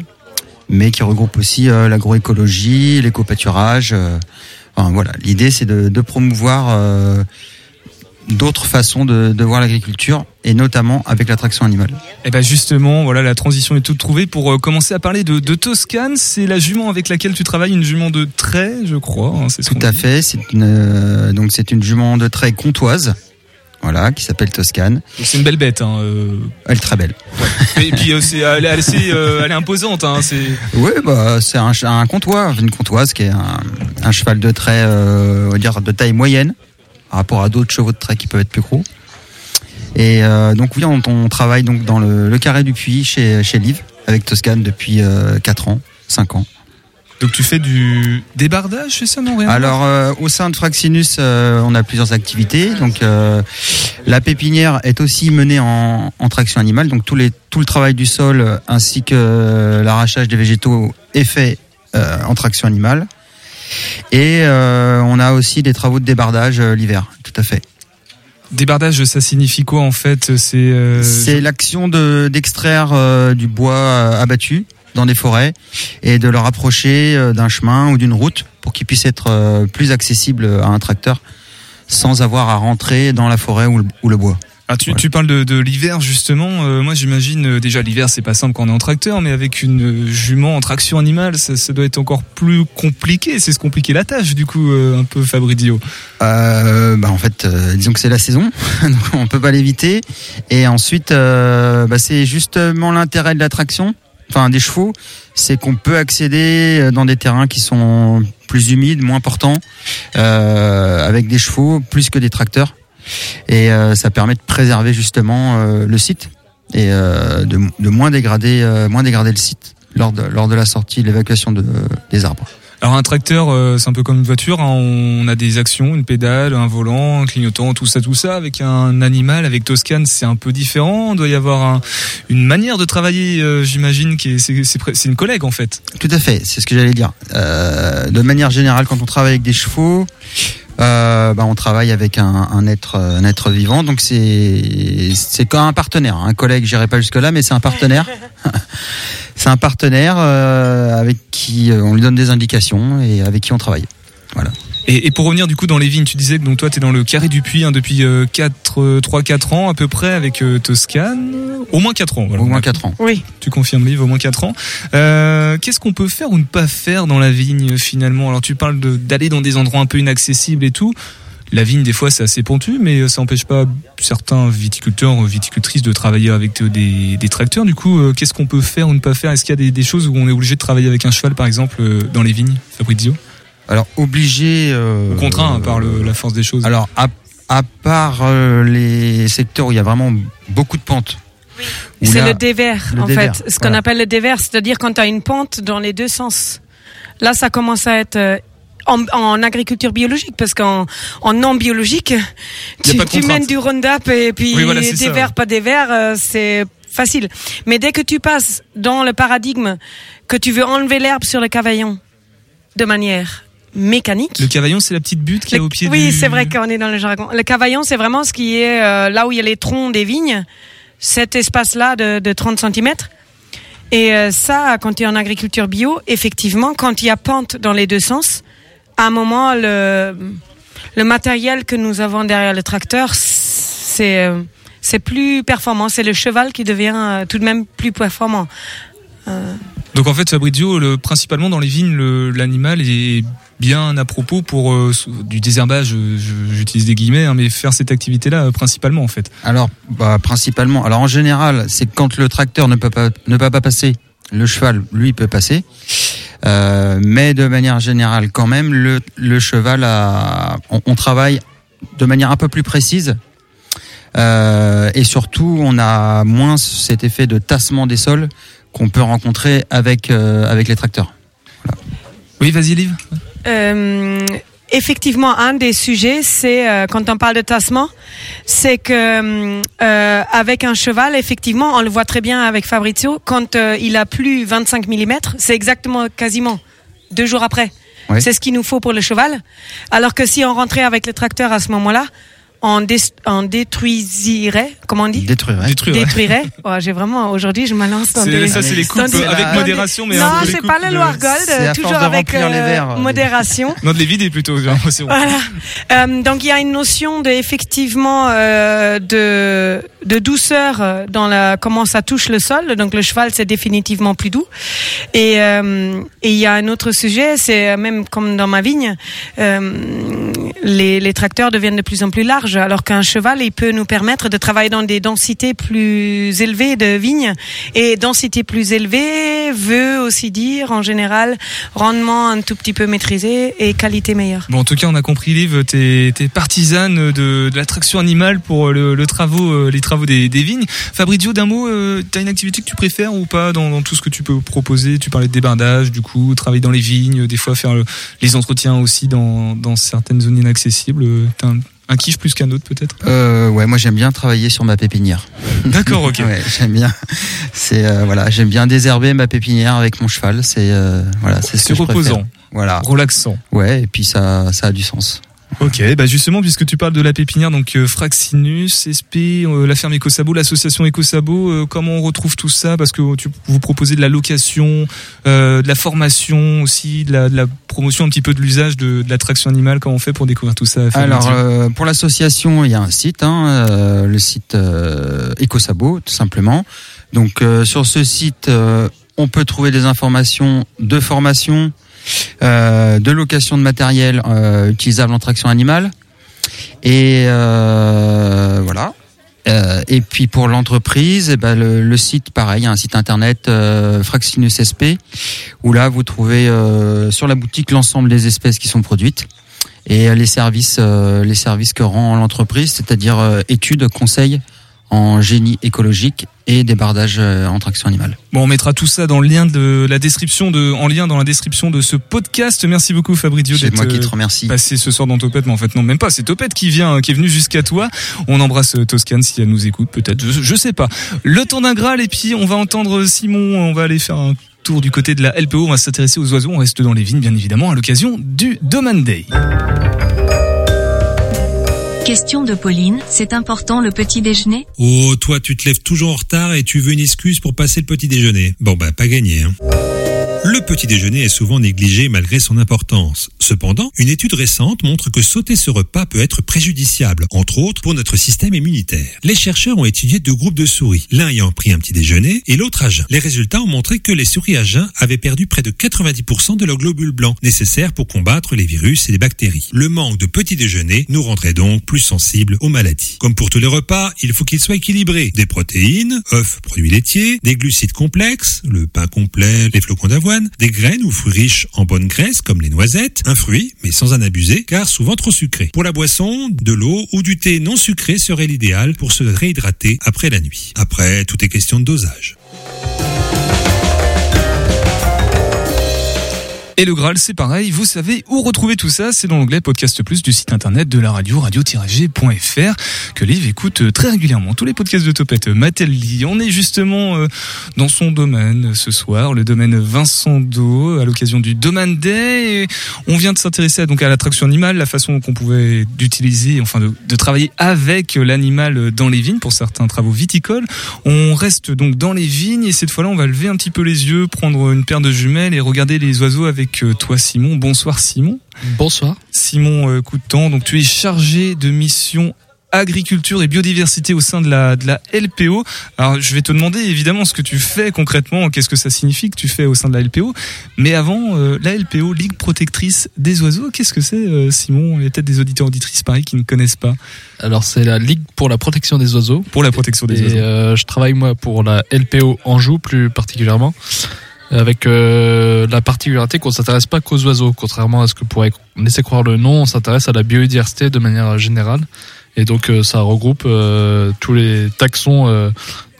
mais qui regroupe aussi euh, l'agroécologie, l'éco-pâturage. euh, enfin, voilà, l'idée c'est de, de promouvoir euh, d'autres façons de, de voir l'agriculture, et notamment avec la traction animale.
Et ben justement, voilà, la transition est toute trouvée pour euh, commencer à parler de, de Toscane. C'est la jument avec laquelle tu travailles, une jument de trait, je crois. hein,
Tout à
dit.
fait. C'est une euh, donc c'est une jument de trait comtoise, voilà, qui s'appelle Toscane.
C'est une belle bête. Hein, euh.
Elle est très belle.
Et puis euh, c'est, elle, est assez, euh, elle est imposante. Hein, c'est.
Oui, bah c'est un, un comtois, une comtoise qui est un, un cheval de trait, euh, on va dire de taille moyenne, par rapport à d'autres chevaux de trait qui peuvent être plus gros. Et donc oui, on, on travaille donc dans le, le carré du puits chez chez Liv avec Toscane depuis euh, 4 ans, 5 ans.
Donc tu fais du débardage, c'est ça non rien
Alors euh, au sein de Fraxinus, euh, on a plusieurs activités. Donc euh, la pépinière est aussi menée en, en traction animale. Donc tout, les, tout le travail du sol ainsi que l'arrachage des végétaux est fait en traction animale. Et on a aussi des travaux de débardage l'hiver, tout à fait.
Débardage, ça signifie quoi en fait? C'est.
l'action de d'extraire du bois abattu dans des forêts et de le rapprocher euh, d'un chemin ou d'une route pour qu'il puisse être euh, plus accessible à un tracteur sans avoir à rentrer dans la forêt ou le, ou le bois.
Ah, tu, tu parles de, de l'hiver justement. Euh, moi, j'imagine euh, déjà l'hiver, c'est pas simple quand on est en tracteur, mais avec une euh, jument en traction animale, ça, ça doit être encore plus compliqué. C'est se compliquer la tâche, du coup, un peu Fabrizio.
Bah en fait, disons que c'est la saison, donc on peut pas l'éviter. Et ensuite, bah c'est justement l'intérêt de l'attraction, enfin des chevaux, c'est qu'on peut accéder dans des terrains qui sont plus humides, moins portants, euh, avec des chevaux plus que des tracteurs. Et euh, ça permet de préserver justement euh, le site et euh, de, moins dégrader, euh, moins dégrader le site lors de, la sortie, de l'évacuation de, des arbres.
Alors un tracteur, euh, c'est un peu comme une voiture. hein. On a des actions, une pédale, un volant, un clignotant, tout ça, tout ça. Avec un animal, avec Toscane, c'est un peu différent. Il doit y avoir un- une manière de travailler, euh, j'imagine, qui est, c'est, c'est, une collègue en fait.
Tout à fait, c'est ce que j'allais dire. Euh, de manière générale, quand on travaille avec des chevaux, euh, bah, on travaille avec un, un être, un être vivant. Donc c'est c'est comme un partenaire, un collègue. J'irai pas jusque là, mais c'est un partenaire. c'est un partenaire euh, avec qui euh, on lui donne des indications et avec qui on travaille. Voilà.
Et, et pour revenir du coup dans les vignes, tu disais que donc toi tu es dans le carré du puits hein, depuis euh, 4, 3-4 ans à peu près avec euh, Toscane. Au moins 4 ans. Voilà.
Au moins 4 ans.
Oui.
Tu confirmes, Liv, au moins 4 ans. Euh, Qu'est-ce qu'on peut faire ou ne pas faire dans la vigne finalement? Alors tu parles de- d'aller dans des endroits un peu inaccessibles et tout. La vigne, des fois, c'est assez pentu, mais ça n'empêche pas certains viticulteurs, viticultrices de travailler avec euh, des, des tracteurs. Du coup, euh, qu'est-ce qu'on peut faire ou ne pas faire? Est-ce qu'il y a des, des choses où on est obligé de travailler avec un cheval, par exemple, euh, dans les vignes, Fabrizio?
Alors obligé. euh,
Ou contraint par le- la force des choses?
Alors, à, à part euh, les secteurs où il y a vraiment beaucoup de pentes.
C'est le dévers,
le
en
dévers,
fait. Ce qu'on appelle le dévers, c'est-à-dire quand tu as une pente dans les deux sens. Là, ça commence à être euh, en, en agriculture biologique, parce qu'en en non biologique, tu, tu mènes du Roundup et puis
Oui, voilà,
dévers,
ouais.
pas dévers, euh, c'est facile. Mais dès que tu passes dans le paradigme que tu veux enlever l'herbe sur le cavaillon, de manière mécanique.
Le cavaillon, c'est la petite butte qui est au pied
oui,
du...
c'est vrai qu'on est dans le jargon. Le cavaillon, c'est vraiment ce qui est euh, là où il y a les troncs des vignes, cet espace-là de, de 30 cm. Et euh, ça, quand tu es en agriculture bio, effectivement, quand il y a pente dans les deux sens, à un moment, le, le matériel que nous avons derrière le tracteur, c'est c'est plus performant. C'est le cheval qui devient euh, tout de même plus performant. Euh,
Donc en fait, Fabrizio, le, principalement dans les vignes, le- l'animal est bien à propos pour euh, du désherbage, je- j'utilise des guillemets, hein, mais faire cette activité-là euh, principalement en fait.
Alors, bah, principalement. Alors, en général, c'est quand le tracteur ne peut pas, ne peut pas passer, le cheval, lui, peut passer. Euh, mais de manière générale, quand même, le, le cheval a, on, on travaille de manière un peu plus précise. Euh, et surtout, on a moins cet effet de tassement des sols qu'on peut rencontrer avec, euh, avec les tracteurs.
Oui, vas-y, Liv.
Euh, effectivement, un des sujets, c'est euh, quand on parle de tassement, c'est que euh, avec un cheval, effectivement, on le voit très bien avec Fabrizio, quand euh, il a plus 25 mm, c'est exactement quasiment deux jours après.
Oui.
C'est ce qu'il nous faut pour le cheval. Alors que si on rentrait avec le tracteur à ce moment-là, on, dé- on détruisirait, comment on dit?
Détruirait.
Détruire. ouais.
Détruirait. Oh, J'ai vraiment aujourd'hui, je me lance dans
C'est-
des.
Ça, c'est les coupes
des-
euh, avec
des-
modération, mais un
non,
peu
c'est pas le
de-
Loire Gold, toujours avec
les
euh,
verres, euh,
modération.
Non, de les vider plutôt, j'ai l'impression.
Voilà. Euh, donc il y a une notion de effectivement euh, de de douceur dans la comment ça touche le sol. Donc le cheval c'est définitivement plus doux. Et euh, et il y a un autre sujet, c'est même comme dans ma vigne, euh, les les tracteurs deviennent de plus en plus larges, alors qu'un cheval il peut nous permettre de travailler dans des densités plus élevées de vignes. Et densité plus élevée veut aussi dire en général rendement un tout petit peu maîtrisé et qualité meilleure.
Bon, en tout cas, on a compris, Liv, t'es t'es partisane de, de l'attraction animale pour le, le travaux, euh, les travaux des, vignes. Fabrizio, d'un mot, euh, t'as une activité que tu préfères ou pas dans, tout ce que tu peux proposer? Tu parlais de débardage, du coup, travailler dans les vignes, des fois faire le- les entretiens aussi dans, certaines zones inaccessibles. Euh, un kiff plus qu'un autre peut-être?
Euh, ouais, moi j'aime bien travailler sur ma pépinière.
D'accord, ok.
Ouais, j'aime bien. C'est euh, voilà, j'aime bien désherber ma pépinière avec mon cheval. C'est euh, voilà, c'est ce je
reposant,
Voilà.
relaxant.
Ouais, et puis ça, ça a du sens.
Ok, bah justement, puisque tu parles de la pépinière, donc euh, Fraxinus, SP, euh, la ferme EcoSabo, l'association EcoSabo, euh, comment on retrouve tout ça? Parce que tu, vous proposez de la location, de la formation aussi, de la, de la promotion un petit peu de l'usage de, de l'attraction animale. Comment on fait pour découvrir tout ça
Alors pour l'association, il y a un site, hein, le site EcoSabo, tout simplement. Donc sur ce site, on peut trouver des informations de formation, de location de matériel euh, utilisable en traction animale, et euh. Euh, puis pour l'entreprise, eh ben le, site, pareil, un site internet euh, Fraxinus SP, où là vous trouvez euh, sur la boutique l'ensemble des espèces qui sont produites et euh, les services, euh, que rend l'entreprise, c'est-à-dire euh, études, conseils en génie écologique et débardage euh, en traction animale.
Bon, on mettra tout ça dans le lien de la description de, en lien dans la description de ce podcast. Merci beaucoup Fabrizio
C'est
d'être
moi qui te
euh,
remercie.
passé ce soir dans Topette, mais en fait non, même pas. C'est Topette qui vient, qui est venu jusqu'à toi. On embrasse euh, Toscane si elle nous écoute, peut-être. Je, je sais pas. Le temps d'un Graal et puis on va entendre Simon. On va aller faire un tour du côté de la LPO. On va s'intéresser aux oiseaux. On reste dans les vignes, bien évidemment, à l'occasion du Domain Day.
Question de Pauline, c'est important le petit déjeuner?
Oh, toi, tu te lèves toujours en retard et tu veux une excuse pour passer le petit déjeuner. Bon, bah, pas gagné, hein. Le petit déjeuner est souvent négligé malgré son importance. Cependant, une étude récente montre que sauter ce repas peut être préjudiciable, entre autres pour notre système immunitaire. Les chercheurs ont étudié deux groupes de souris, l'un ayant pris un petit déjeuner et l'autre à jeun. Les résultats ont montré que les souris à jeun avaient perdu près de 90% de leurs globules blancs nécessaires pour combattre les virus et les bactéries. Le manque de petit déjeuner nous rendrait donc plus sensibles aux maladies. Comme pour tous les repas, il faut qu'il soit équilibré. Des protéines, œufs, produits laitiers, des glucides complexes, le pain complet, les flocons d'avoine, des graines ou fruits riches en bonne graisse comme les noisettes, un fruit, mais sans en abuser, car souvent trop sucré. Pour la boisson, de l'eau ou du thé non sucré serait l'idéal pour se réhydrater après la nuit. Après, tout est question de dosage.
Et le Graal, c'est pareil. Vous savez où retrouver tout ça C'est dans l'onglet Podcast Plus du site internet de la radio, radio-g.fr, que Liv écoute euh, très régulièrement. Tous les podcasts de Topette, euh, lit. On est justement euh, dans son domaine ce soir, le domaine Vincent Do, à l'occasion du Domaine Day. On vient de s'intéresser donc à l'attraction animale, la façon qu'on pouvait d'utiliser, enfin de travailler avec l'animal dans les vignes pour certains travaux viticoles. On reste donc dans les vignes et cette fois-là, on va lever un petit peu les yeux, prendre une paire de jumelles et regarder les oiseaux avec euh, toi, Simon. Bonsoir, Simon.
Bonsoir.
Simon euh, Coutan, donc tu es chargé de mission agriculture et biodiversité au sein de la, de la LPO. Alors, je vais te demander évidemment ce que tu fais concrètement, qu'est-ce que ça signifie que tu fais au sein de la LPO. Mais avant, euh, la LPO, Ligue protectrice des oiseaux, qu'est-ce que c'est, euh, Simon? Il y a peut-être des auditeurs auditrices pareil qui ne connaissent pas.
Alors c'est la Ligue pour la protection des oiseaux.
Pour la protection des
Et,
oiseaux.
euh, je travaille moi pour la LPO Anjou plus particulièrement, avec euh, la particularité qu'on s'intéresse pas qu'aux oiseaux, contrairement à ce que pourrait laisser croire le nom. On s'intéresse à la biodiversité de manière générale. Et donc euh, ça regroupe euh, tous les taxons euh,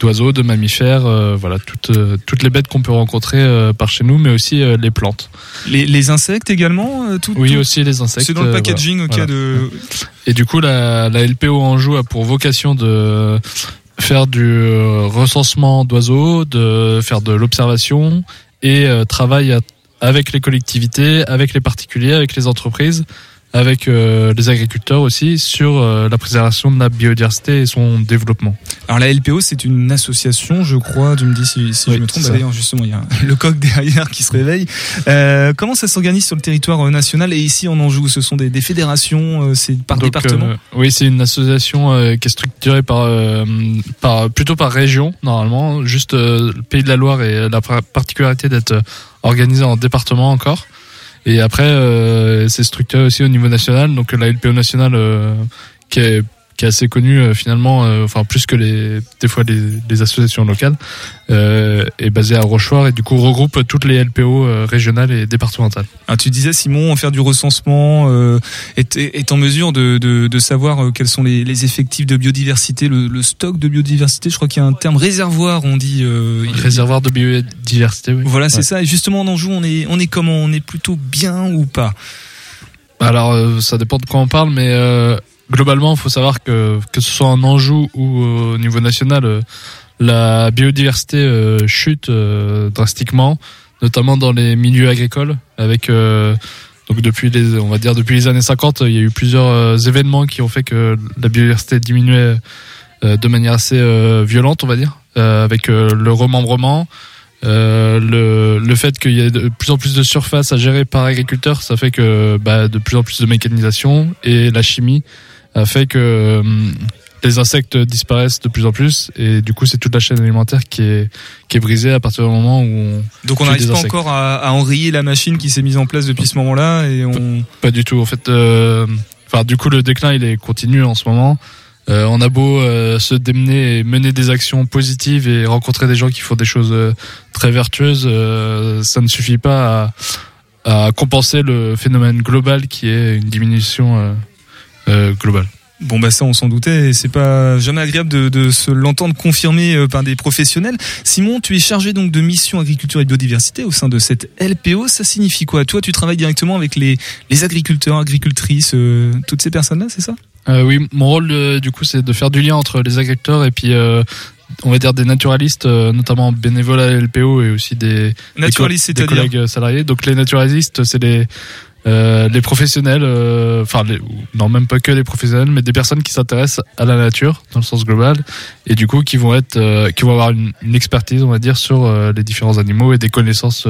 d'oiseaux, de mammifères, euh, voilà toutes euh, toutes les bêtes qu'on peut rencontrer euh, par chez nous, mais aussi euh, les plantes.
Les, les insectes également euh, tout,
Oui,
tout-
aussi les insectes.
C'est dans le packaging
voilà.
ok,
Voilà.
de.
Et du coup, la, la LPO Anjou a pour vocation de faire du euh, recensement d'oiseaux, de faire de l'observation et euh, travaille avec les collectivités, avec les particuliers, avec les entreprises, avec euh, les agriculteurs aussi sur euh, la préservation de la biodiversité et son développement.
Alors la LPO, c'est une association, je crois. Tu me dis si, si
Oui,
je me trompe. Bah. D'ailleurs, justement, il y a le coq derrière qui se réveille. Euh, comment ça s'organise sur le territoire euh, national? Et ici en Anjou Ce sont des, des fédérations, euh, c'est par
Donc,
département?
euh, Oui, c'est une association euh, qui est structurée par, euh, par plutôt par région normalement. Juste euh, le Pays de la Loire et la par- particularité d'être organisée en département encore. Et après, euh, c'est structuré aussi au niveau national. Donc la LPO nationale euh, qui est qui est assez connue euh, finalement, euh, enfin plus que les des fois les, les associations locales, euh, est basée à Rochefort et du coup regroupe toutes les LPO régionales et départementales.
Ah, tu disais Simon, faire du recensement est, est en mesure de, de, de savoir quels sont les, les effectifs de biodiversité, le, le stock de biodiversité. Je crois qu'il y a un terme réservoir, on dit. Il-
Réservoir de biodiversité. Oui.
Voilà, c'est
Ouais.
ça. Et justement, en Anjou, on est, on est comment? On est plutôt bien ou pas?
Alors, ça dépend de quoi on parle, mais euh, globalement, il faut savoir que que ce soit en Anjou ou euh, au niveau national, euh, la biodiversité euh, chute drastiquement, notamment dans les milieux agricoles, avec donc depuis les, on va dire depuis les années 50, il y a eu plusieurs événements qui ont fait que la biodiversité diminuait de manière assez violente, on va dire, avec le remembrement. Le, le fait qu'il y ait de plus en plus de surface à gérer par agriculteur, ça fait que bah, de plus en plus de mécanisation et la chimie a fait que hum, les insectes disparaissent de plus en plus et du coup c'est toute la chaîne alimentaire qui est qui est brisée à partir du moment où on
Donc on n'arrive pas
insectes.
encore à, à enrayer la machine qui s'est mise en place depuis ce moment-là et on.
Pas du tout. En fait, euh, enfin, du coup, le déclin, il est continu en ce moment. Euh, on a beau euh, se démener et mener des actions positives et rencontrer des gens qui font des choses euh, très vertueuses, euh, ça ne suffit pas à, à compenser le phénomène global qui est une diminution euh, globale.
Bon bah ça on s'en doutait et c'est pas jamais agréable de, de se l'entendre confirmer euh, par des professionnels. Simon, tu es chargé donc de mission agriculture et biodiversité au sein de cette LPO. Ça signifie quoi? Toi, tu travailles directement avec les, les agriculteurs, agricultrices, euh, toutes ces personnes-là, c'est ça?
Euh, oui, mon rôle euh, du coup c'est de faire du lien entre les agriculteurs et puis euh, on va dire des naturalistes, euh, notamment bénévoles à LPO et aussi des
Naturalistes,
des, co- des
c'est-à-dire
collègues salariés. Donc les naturalistes, c'est les euh, les professionnels, euh, enfin non même pas que les professionnels, mais des personnes qui s'intéressent à la nature dans le sens global et du coup qui vont être, euh, qui vont avoir une, une expertise, on va dire, sur euh, les différents animaux et des connaissances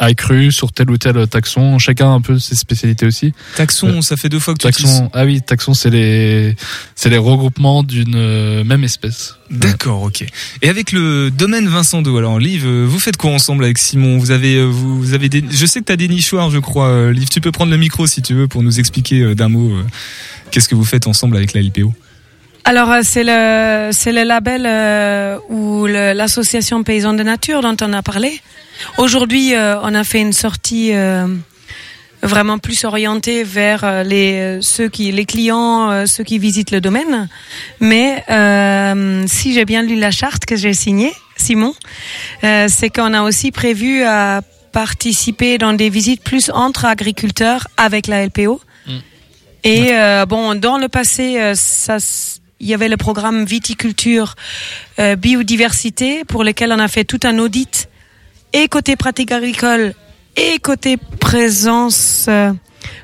euh, accrues sur tel ou tel taxon. Chacun a un peu ses spécialités aussi.
Taxon, ça fait deux fois que tu.
Taxon, ah oui, taxon, c'est les, c'est les regroupements d'une euh, même espèce.
D'accord, ok. Et avec le domaine Vincent Do, alors Liv, euh, vous faites quoi ensemble avec Simon? Vous avez, euh, vous, vous avez des, je sais que tu as des nichoirs, je crois. Euh, Liv, tu peux prendre le micro si tu veux pour nous expliquer euh, d'un mot euh, qu'est-ce que vous faites ensemble avec la LPO.
Alors euh, c'est le c'est le label euh, ou l'association paysanne de nature dont on a parlé. Aujourd'hui, euh, on a fait une sortie euh, vraiment plus orientée vers euh, les ceux qui les clients, ceux qui visitent le domaine. Mais si j'ai bien lu la charte que j'ai signée, Simon, c'est qu'on a aussi prévu à participé dans des visites plus entre agriculteurs avec la LPO. Et euh, bon, dans le passé, euh, ça, il y avait le programme viticulture euh, biodiversité pour lequel on a fait tout un audit et côté pratique agricole et côté présence euh,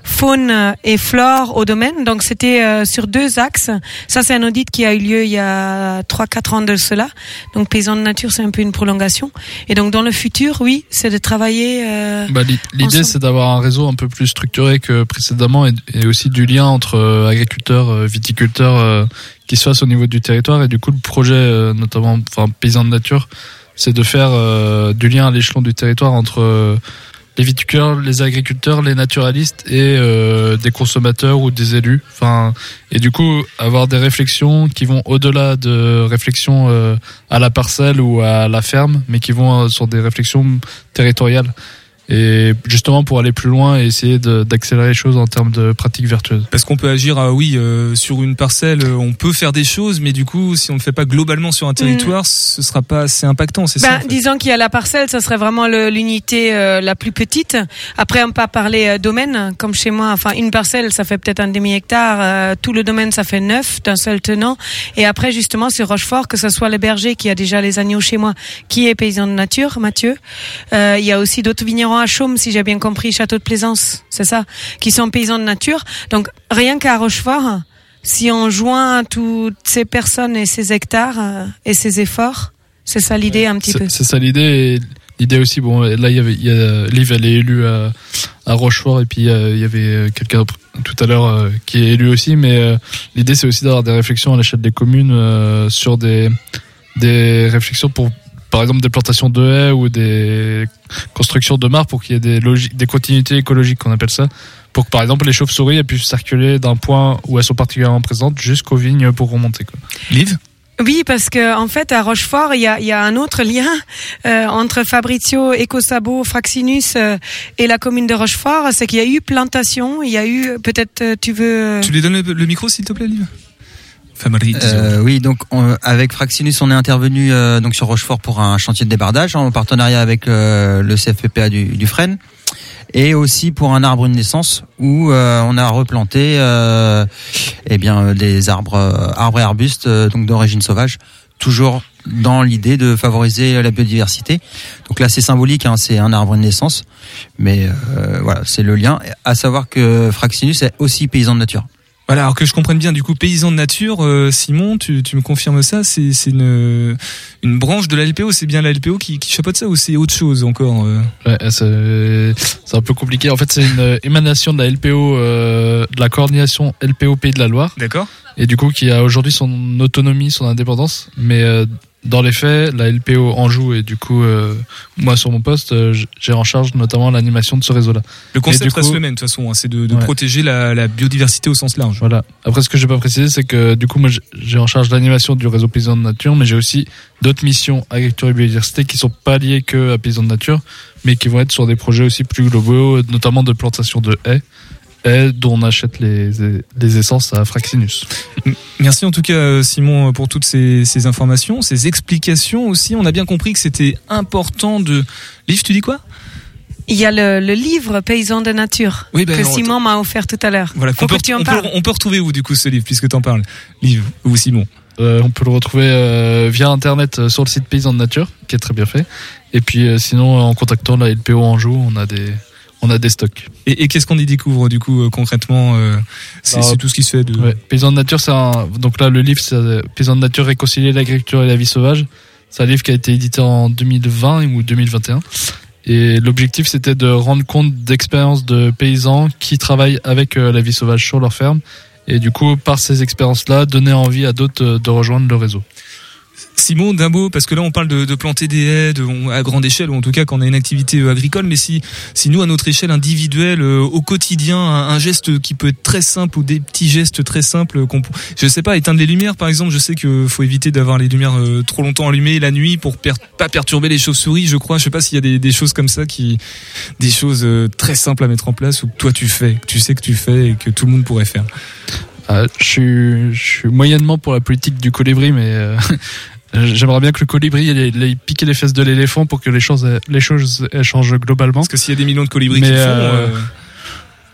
faune et flore au domaine. Donc c'était euh, sur deux axes. Ça c'est un audit qui a eu lieu il y a trois quatre ans de cela. Donc paysans de nature c'est un peu une prolongation. Et donc dans le futur, oui, c'est de travailler. euh,
Bah, l'i- L'idée, c'est d'avoir un réseau un peu plus structuré que précédemment et, et aussi du lien entre euh, agriculteurs, euh, viticulteurs euh, qui se fasse au niveau du territoire. Et du coup, le projet, euh, notamment enfin, Paysans de Nature, c'est de faire euh, du lien à l'échelon du territoire entre euh, les viticulteurs, les agriculteurs, les naturalistes et euh, des consommateurs ou des élus. Enfin, et du coup, avoir des réflexions qui vont au-delà de réflexions euh, à la parcelle ou à la ferme, mais qui vont euh, sur des réflexions territoriales. Et justement pour aller plus loin et essayer de- d'accélérer les choses en termes de pratiques vertueuses.
Parce qu'on peut agir, euh, oui, euh, sur une parcelle, euh, on peut faire des choses, mais du coup, si on ne le fait pas globalement sur un territoire, ce sera pas assez impactant, c'est ça
Ben,
en fait.
disons qu'il y a la parcelle, ça serait vraiment l'unité euh, la plus petite. Après, on peut parler euh, domaine, comme chez moi. Enfin, une parcelle, ça fait peut-être un demi-hectare. euh, tout le domaine, ça fait neuf d'un seul tenant. Et après, justement, sur Rochefort, que ce soit le berger qui a déjà les agneaux chez moi, qui est paysan de nature, Mathieu. Euh, il y a aussi d'autres vignerons à Chaume, si j'ai bien compris, Château de Plaisance, c'est ça, qui sont paysans de nature. Donc, rien qu'à Rochefort, si on joint toutes ces personnes et ces hectares euh, et ces efforts, c'est ça l'idée un petit peu.
C'est ça l'idée. L'idée aussi, bon, là il y avait, il y a, Liv elle est élue à, à Rochefort et puis euh, il y avait euh, quelqu'un tout à l'heure qui est élu aussi, mais l'idée c'est aussi d'avoir des réflexions à l'échelle des communes euh, sur des des réflexions pour par exemple des plantations de haies ou des constructions de mares pour qu'il y ait des logiques, des continuités écologiques qu'on appelle ça, pour que par exemple les chauves-souris puissent circuler d'un point où elles sont particulièrement présentes jusqu'aux vignes pour remonter. Quoi.
Liv?
Oui, parce que en fait à Rochefort, il y a, il y a un autre lien euh, entre Fabrizio, Ecosabo, Fraxinus euh, et la commune de Rochefort, c'est qu'il y a eu plantation, il y a eu peut-être euh, tu veux.
Tu lui donnes le, le micro, s'il te plaît, Liv?
Euh, oui, donc on- avec Fraxinus, on est intervenu euh, donc sur Rochefort pour un chantier de débardage en partenariat avec euh, le CFPPA du, du Fresne et aussi pour un arbre une naissance où euh, on a replanté euh, eh bien des arbres euh, arbres et arbustes euh, donc d'origine sauvage toujours dans l'idée de favoriser la biodiversité. Donc là c'est symbolique hein, c'est un arbre une naissance mais euh, voilà, c'est le lien à savoir que Fraxinus est aussi paysan de nature.
Voilà, alors que je comprenne bien, du coup, paysan de nature, euh, Simon, tu, tu me confirmes ça C'est une, une branche de la LPO, c'est bien la LPO qui, qui chapeaute ça ou c'est autre chose encore euh?
Ouais, c'est c'est un peu compliqué. En fait, c'est une émanation de la LPO, euh, de la coordination LPO Pays de la Loire.
D'accord.
Et du coup, qui a aujourd'hui son autonomie, son indépendance. Mais euh, dans les faits, la LPO en joue. Et du coup, euh, moi, sur mon poste, euh, j'ai en charge notamment l'animation de ce réseau-là.
Le concept reste
coup-
le même, de toute façon, hein, c'est de, de
Ouais.
protéger la, la biodiversité au sens large.
Voilà. Après, ce que j'ai pas précisé, c'est que du coup, moi, j'ai- en charge l'animation du réseau Paysans de Nature, mais j'ai aussi d'autres missions agriculture et biodiversité qui sont pas liées que à Paysans de Nature, mais qui vont être sur des projets aussi plus globaux, notamment de plantation de haies, haies dont on achète les, les essences à Fraxinus.
Merci en tout cas euh, Simon pour toutes ces, ces informations, ces explications aussi. On a bien compris que c'était important de... Liv, tu dis quoi?
Il y a le, le livre Paysans de nature
Oui, ben,
que
on-
Simon m'a offert tout à l'heure.
Voilà, peut,
tu en
on, peut,
parles.
on peut retrouver où du coup ce livre, puisque t'en parles? Liv ou Simon?
Euh, on peut le retrouver euh, via internet euh, sur le site Paysans de Nature, qui est très bien fait. Et puis euh, sinon, en contactant la LPO Anjou, on a des, on a des stocks.
Et, et qu'est-ce qu'on y découvre du coup euh, concrètement euh, C'est
Alors,
c'est tout ce qui se fait de...
Ouais. Paysans de nature, c'est un, donc là, le livre, c'est euh, Paysans de nature, réconcilier l'agriculture et la vie sauvage. C'est un livre qui a été édité en 2020 ou 2021. Et l'objectif, c'était de rendre compte d'expériences de paysans qui travaillent avec la vie sauvage sur leur ferme. Et du coup, par ces expériences-là, donner envie à d'autres de rejoindre le réseau.
Simon, d'un mot, parce que là on parle de, de planter des haies de- à grande échelle, ou en tout cas quand on a une activité euh, agricole, mais si, si nous à notre échelle individuelle, euh, au quotidien, un, geste qui peut être très simple ou des petits gestes très simples, qu'on, je sais pas, éteindre les lumières par exemple, je sais qu'il faut éviter d'avoir les lumières euh, trop longtemps allumées la nuit pour per- pas perturber les chauves-souris, je crois, je sais pas s'il y a des, des choses comme ça qui, des choses euh, très simples à mettre en place ou que toi tu fais, que tu sais que tu fais et que tout le monde pourrait faire.
Euh, je, suis, je suis moyennement pour la politique du colibri, mais euh, J'aimerais bien que le colibri il, il piquait les fesses de l'éléphant pour que les choses, les choses elles changent globalement.
Parce que s'il y a des millions de colibris
Mais,
qui le font,
euh,
euh,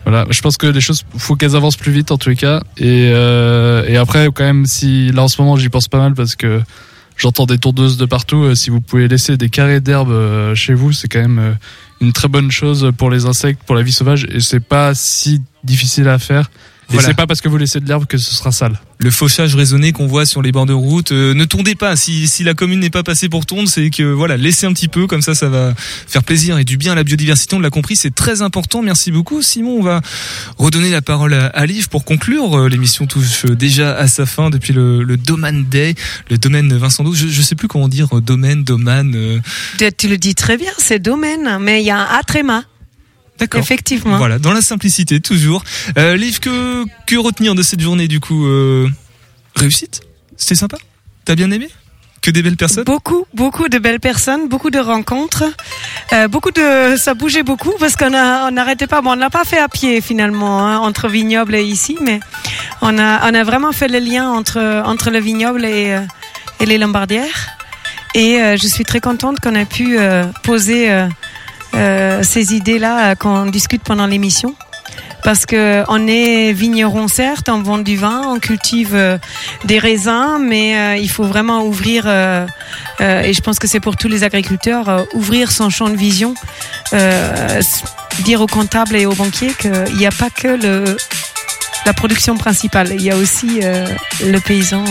Voilà, je pense que les choses, faut qu'elles avancent plus vite en tous les cas. Et, euh, et après, quand même, si là en ce moment, j'y pense pas mal parce que j'entends des tondeuses de partout. euh, si vous pouvez laisser des carrés d'herbe euh, chez vous, c'est quand même une très bonne chose pour les insectes, pour la vie sauvage, et c'est pas si difficile à faire. Et
Voilà.
c'est pas parce que vous laissez de l'herbe que ce sera sale.
le fauchage raisonné qu'on voit sur les bords de route. euh, ne tondez pas. Si, si la commune n'est pas passée pour tondre, c'est que voilà, laissez un petit peu, comme ça, ça va faire plaisir et du bien à la biodiversité. On l'a compris, c'est très important. Merci beaucoup, Simon. On va redonner la parole à, à Liv pour conclure. Euh, L'émission touche euh, déjà à sa fin depuis le, le Domaine Day, le domaine Vincent Do. Je, je sais plus comment dire euh, domaine, domaine. euh,
Tu- Tu le dis très bien, c'est domaine, mais il y a un A tréma.
D'accord.
Effectivement.
Voilà, dans la simplicité, toujours. Euh, Liv, que, que retenir de cette journée, du coup euh, Réussite? C'était sympa? T'as bien aimé? Que des belles personnes?
Beaucoup, beaucoup de belles personnes, beaucoup de rencontres, euh, beaucoup de, ça bougeait beaucoup parce qu'on a, on n'arrêtait pas. Bon, on n'a pas fait à pied finalement hein, entre vignoble et ici, mais on a, on a vraiment fait le lien entre entre le vignoble et euh, et les Lombardières. Et euh, je suis très contente qu'on ait pu euh, poser euh, ces idées-là euh, qu'on discute pendant l'émission. Parce que on est vigneron certes, on vend du vin, on cultive euh, des raisins, mais il faut vraiment ouvrir, et je pense que c'est pour tous les agriculteurs, ouvrir son champ de vision, dire aux comptables et aux banquiers qu'il n'y a pas que le, la production principale, il y a aussi le paysan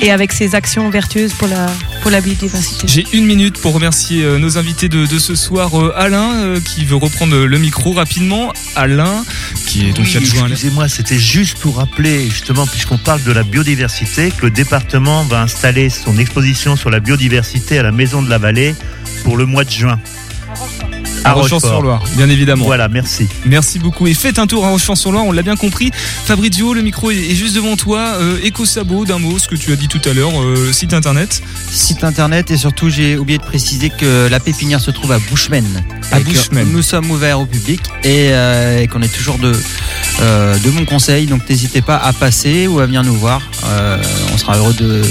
et avec ses actions vertueuses pour la, pour la biodiversité.
J'ai une minute pour remercier euh, nos invités de, de ce soir. Euh, Alain, euh, qui veut reprendre le micro rapidement. Alain, qui est donc
Oui,
adjoint
Excusez-moi, c'était juste pour rappeler, justement, puisqu'on parle de la biodiversité, que le département va installer son exposition sur la biodiversité à la Maison de la Vallée pour le mois de juin.
À Rochefort-sur-Loire, bien évidemment.
Voilà, merci.
Merci beaucoup. Et faites un tour à Rochefort-sur-Loire, on l'a bien compris. Fabrizio, le micro est juste devant toi. Euh, Éco Sabot, d'un mot, ce que tu as dit tout à l'heure, euh, site internet.
Site internet et surtout j'ai oublié de préciser que la pépinière se trouve à Bushman.
À Bushman.
Nous sommes ouverts au public et, euh, et qu'on est toujours de, euh, de bons conseils. Donc n'hésitez pas à passer ou à venir nous voir. Euh, on sera heureux de,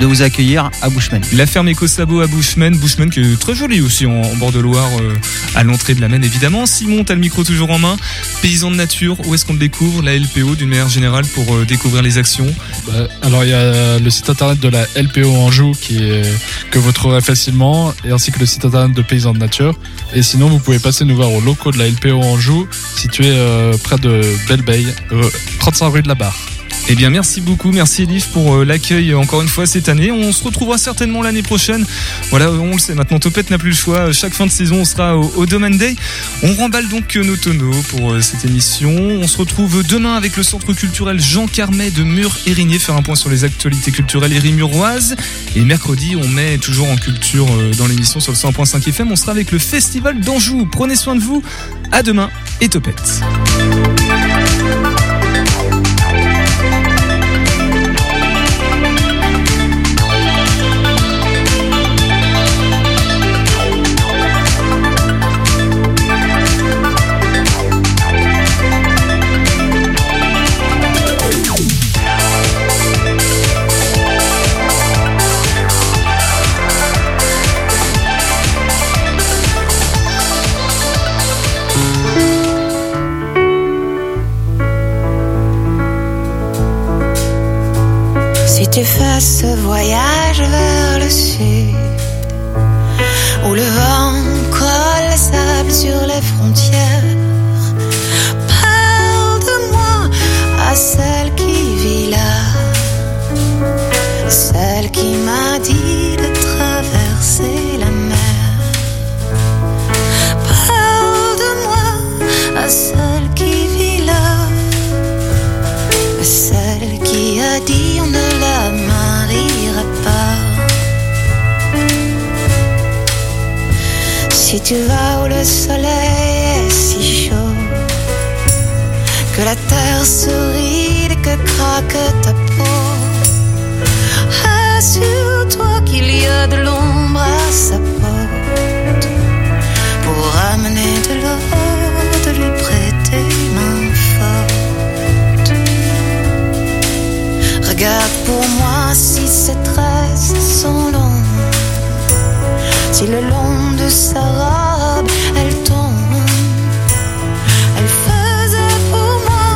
de vous accueillir à Bushman.
La ferme Éco Sabot à Bushman. Bushman qui est très joli aussi en, en bord de Loire, euh, à l'entrée de la Maine évidemment. Simon, t'as le micro toujours en main. Paysan de nature, où est-ce qu'on le découvre? La LPO d'une manière générale pour euh, découvrir les actions?
Bah, alors il y a le site internet de la LPO Anjou est, que vous trouverez facilement, et ainsi que le site internet de Paysans de Nature. Et sinon, vous pouvez passer nous voir au locaux de la LPO Anjou, situé euh, près de Belleveille, euh, 35 rue de la Barre.
Eh bien, merci beaucoup, merci Elif pour euh, l'accueil euh, encore une fois cette année. On se retrouvera certainement l'année prochaine. Voilà, on le sait maintenant, Topette n'a plus le choix. Chaque fin de saison, on sera au, au Domaine Day. On remballe donc euh, nos tonneaux pour cette émission. On se retrouve demain avec le Centre culturel Jean Carmet de Mur-Érigné, faire un point sur les actualités culturelles érimuroises. Et mercredi, on met toujours en culture dans l'émission sur le 100.5 FM. On sera avec le Festival d'Anjou. Prenez soin de vous. À demain et Topette.
Tu fais ce voyage vers le sud, où le vent colle le sable sur les frontières, parle de moi à celle qui vit là, celle qui m'a dit de Si tu vas où le soleil est si chaud, que la terre sourit et que craque ta peau, assure-toi qu'il y a de l'ombre à sa porte pour amener de l'eau, de lui prêter main forte. Regarde pour moi si ses tresses sont longs si le long de sa robe, elle tombe. Elle faisait pour moi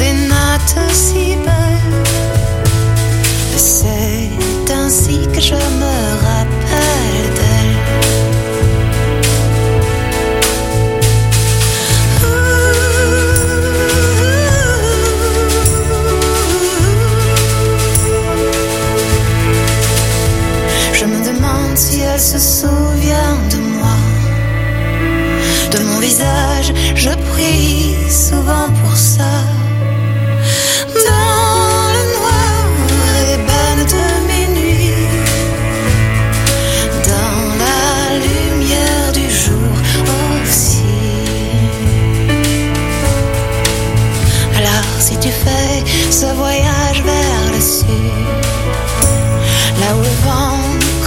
des nattes si belles. C'est ainsi que je meurs. Je prie souvent pour ça. Dans le noir ébane de mes nuits, dans la lumière du jour aussi. Alors si tu fais ce voyage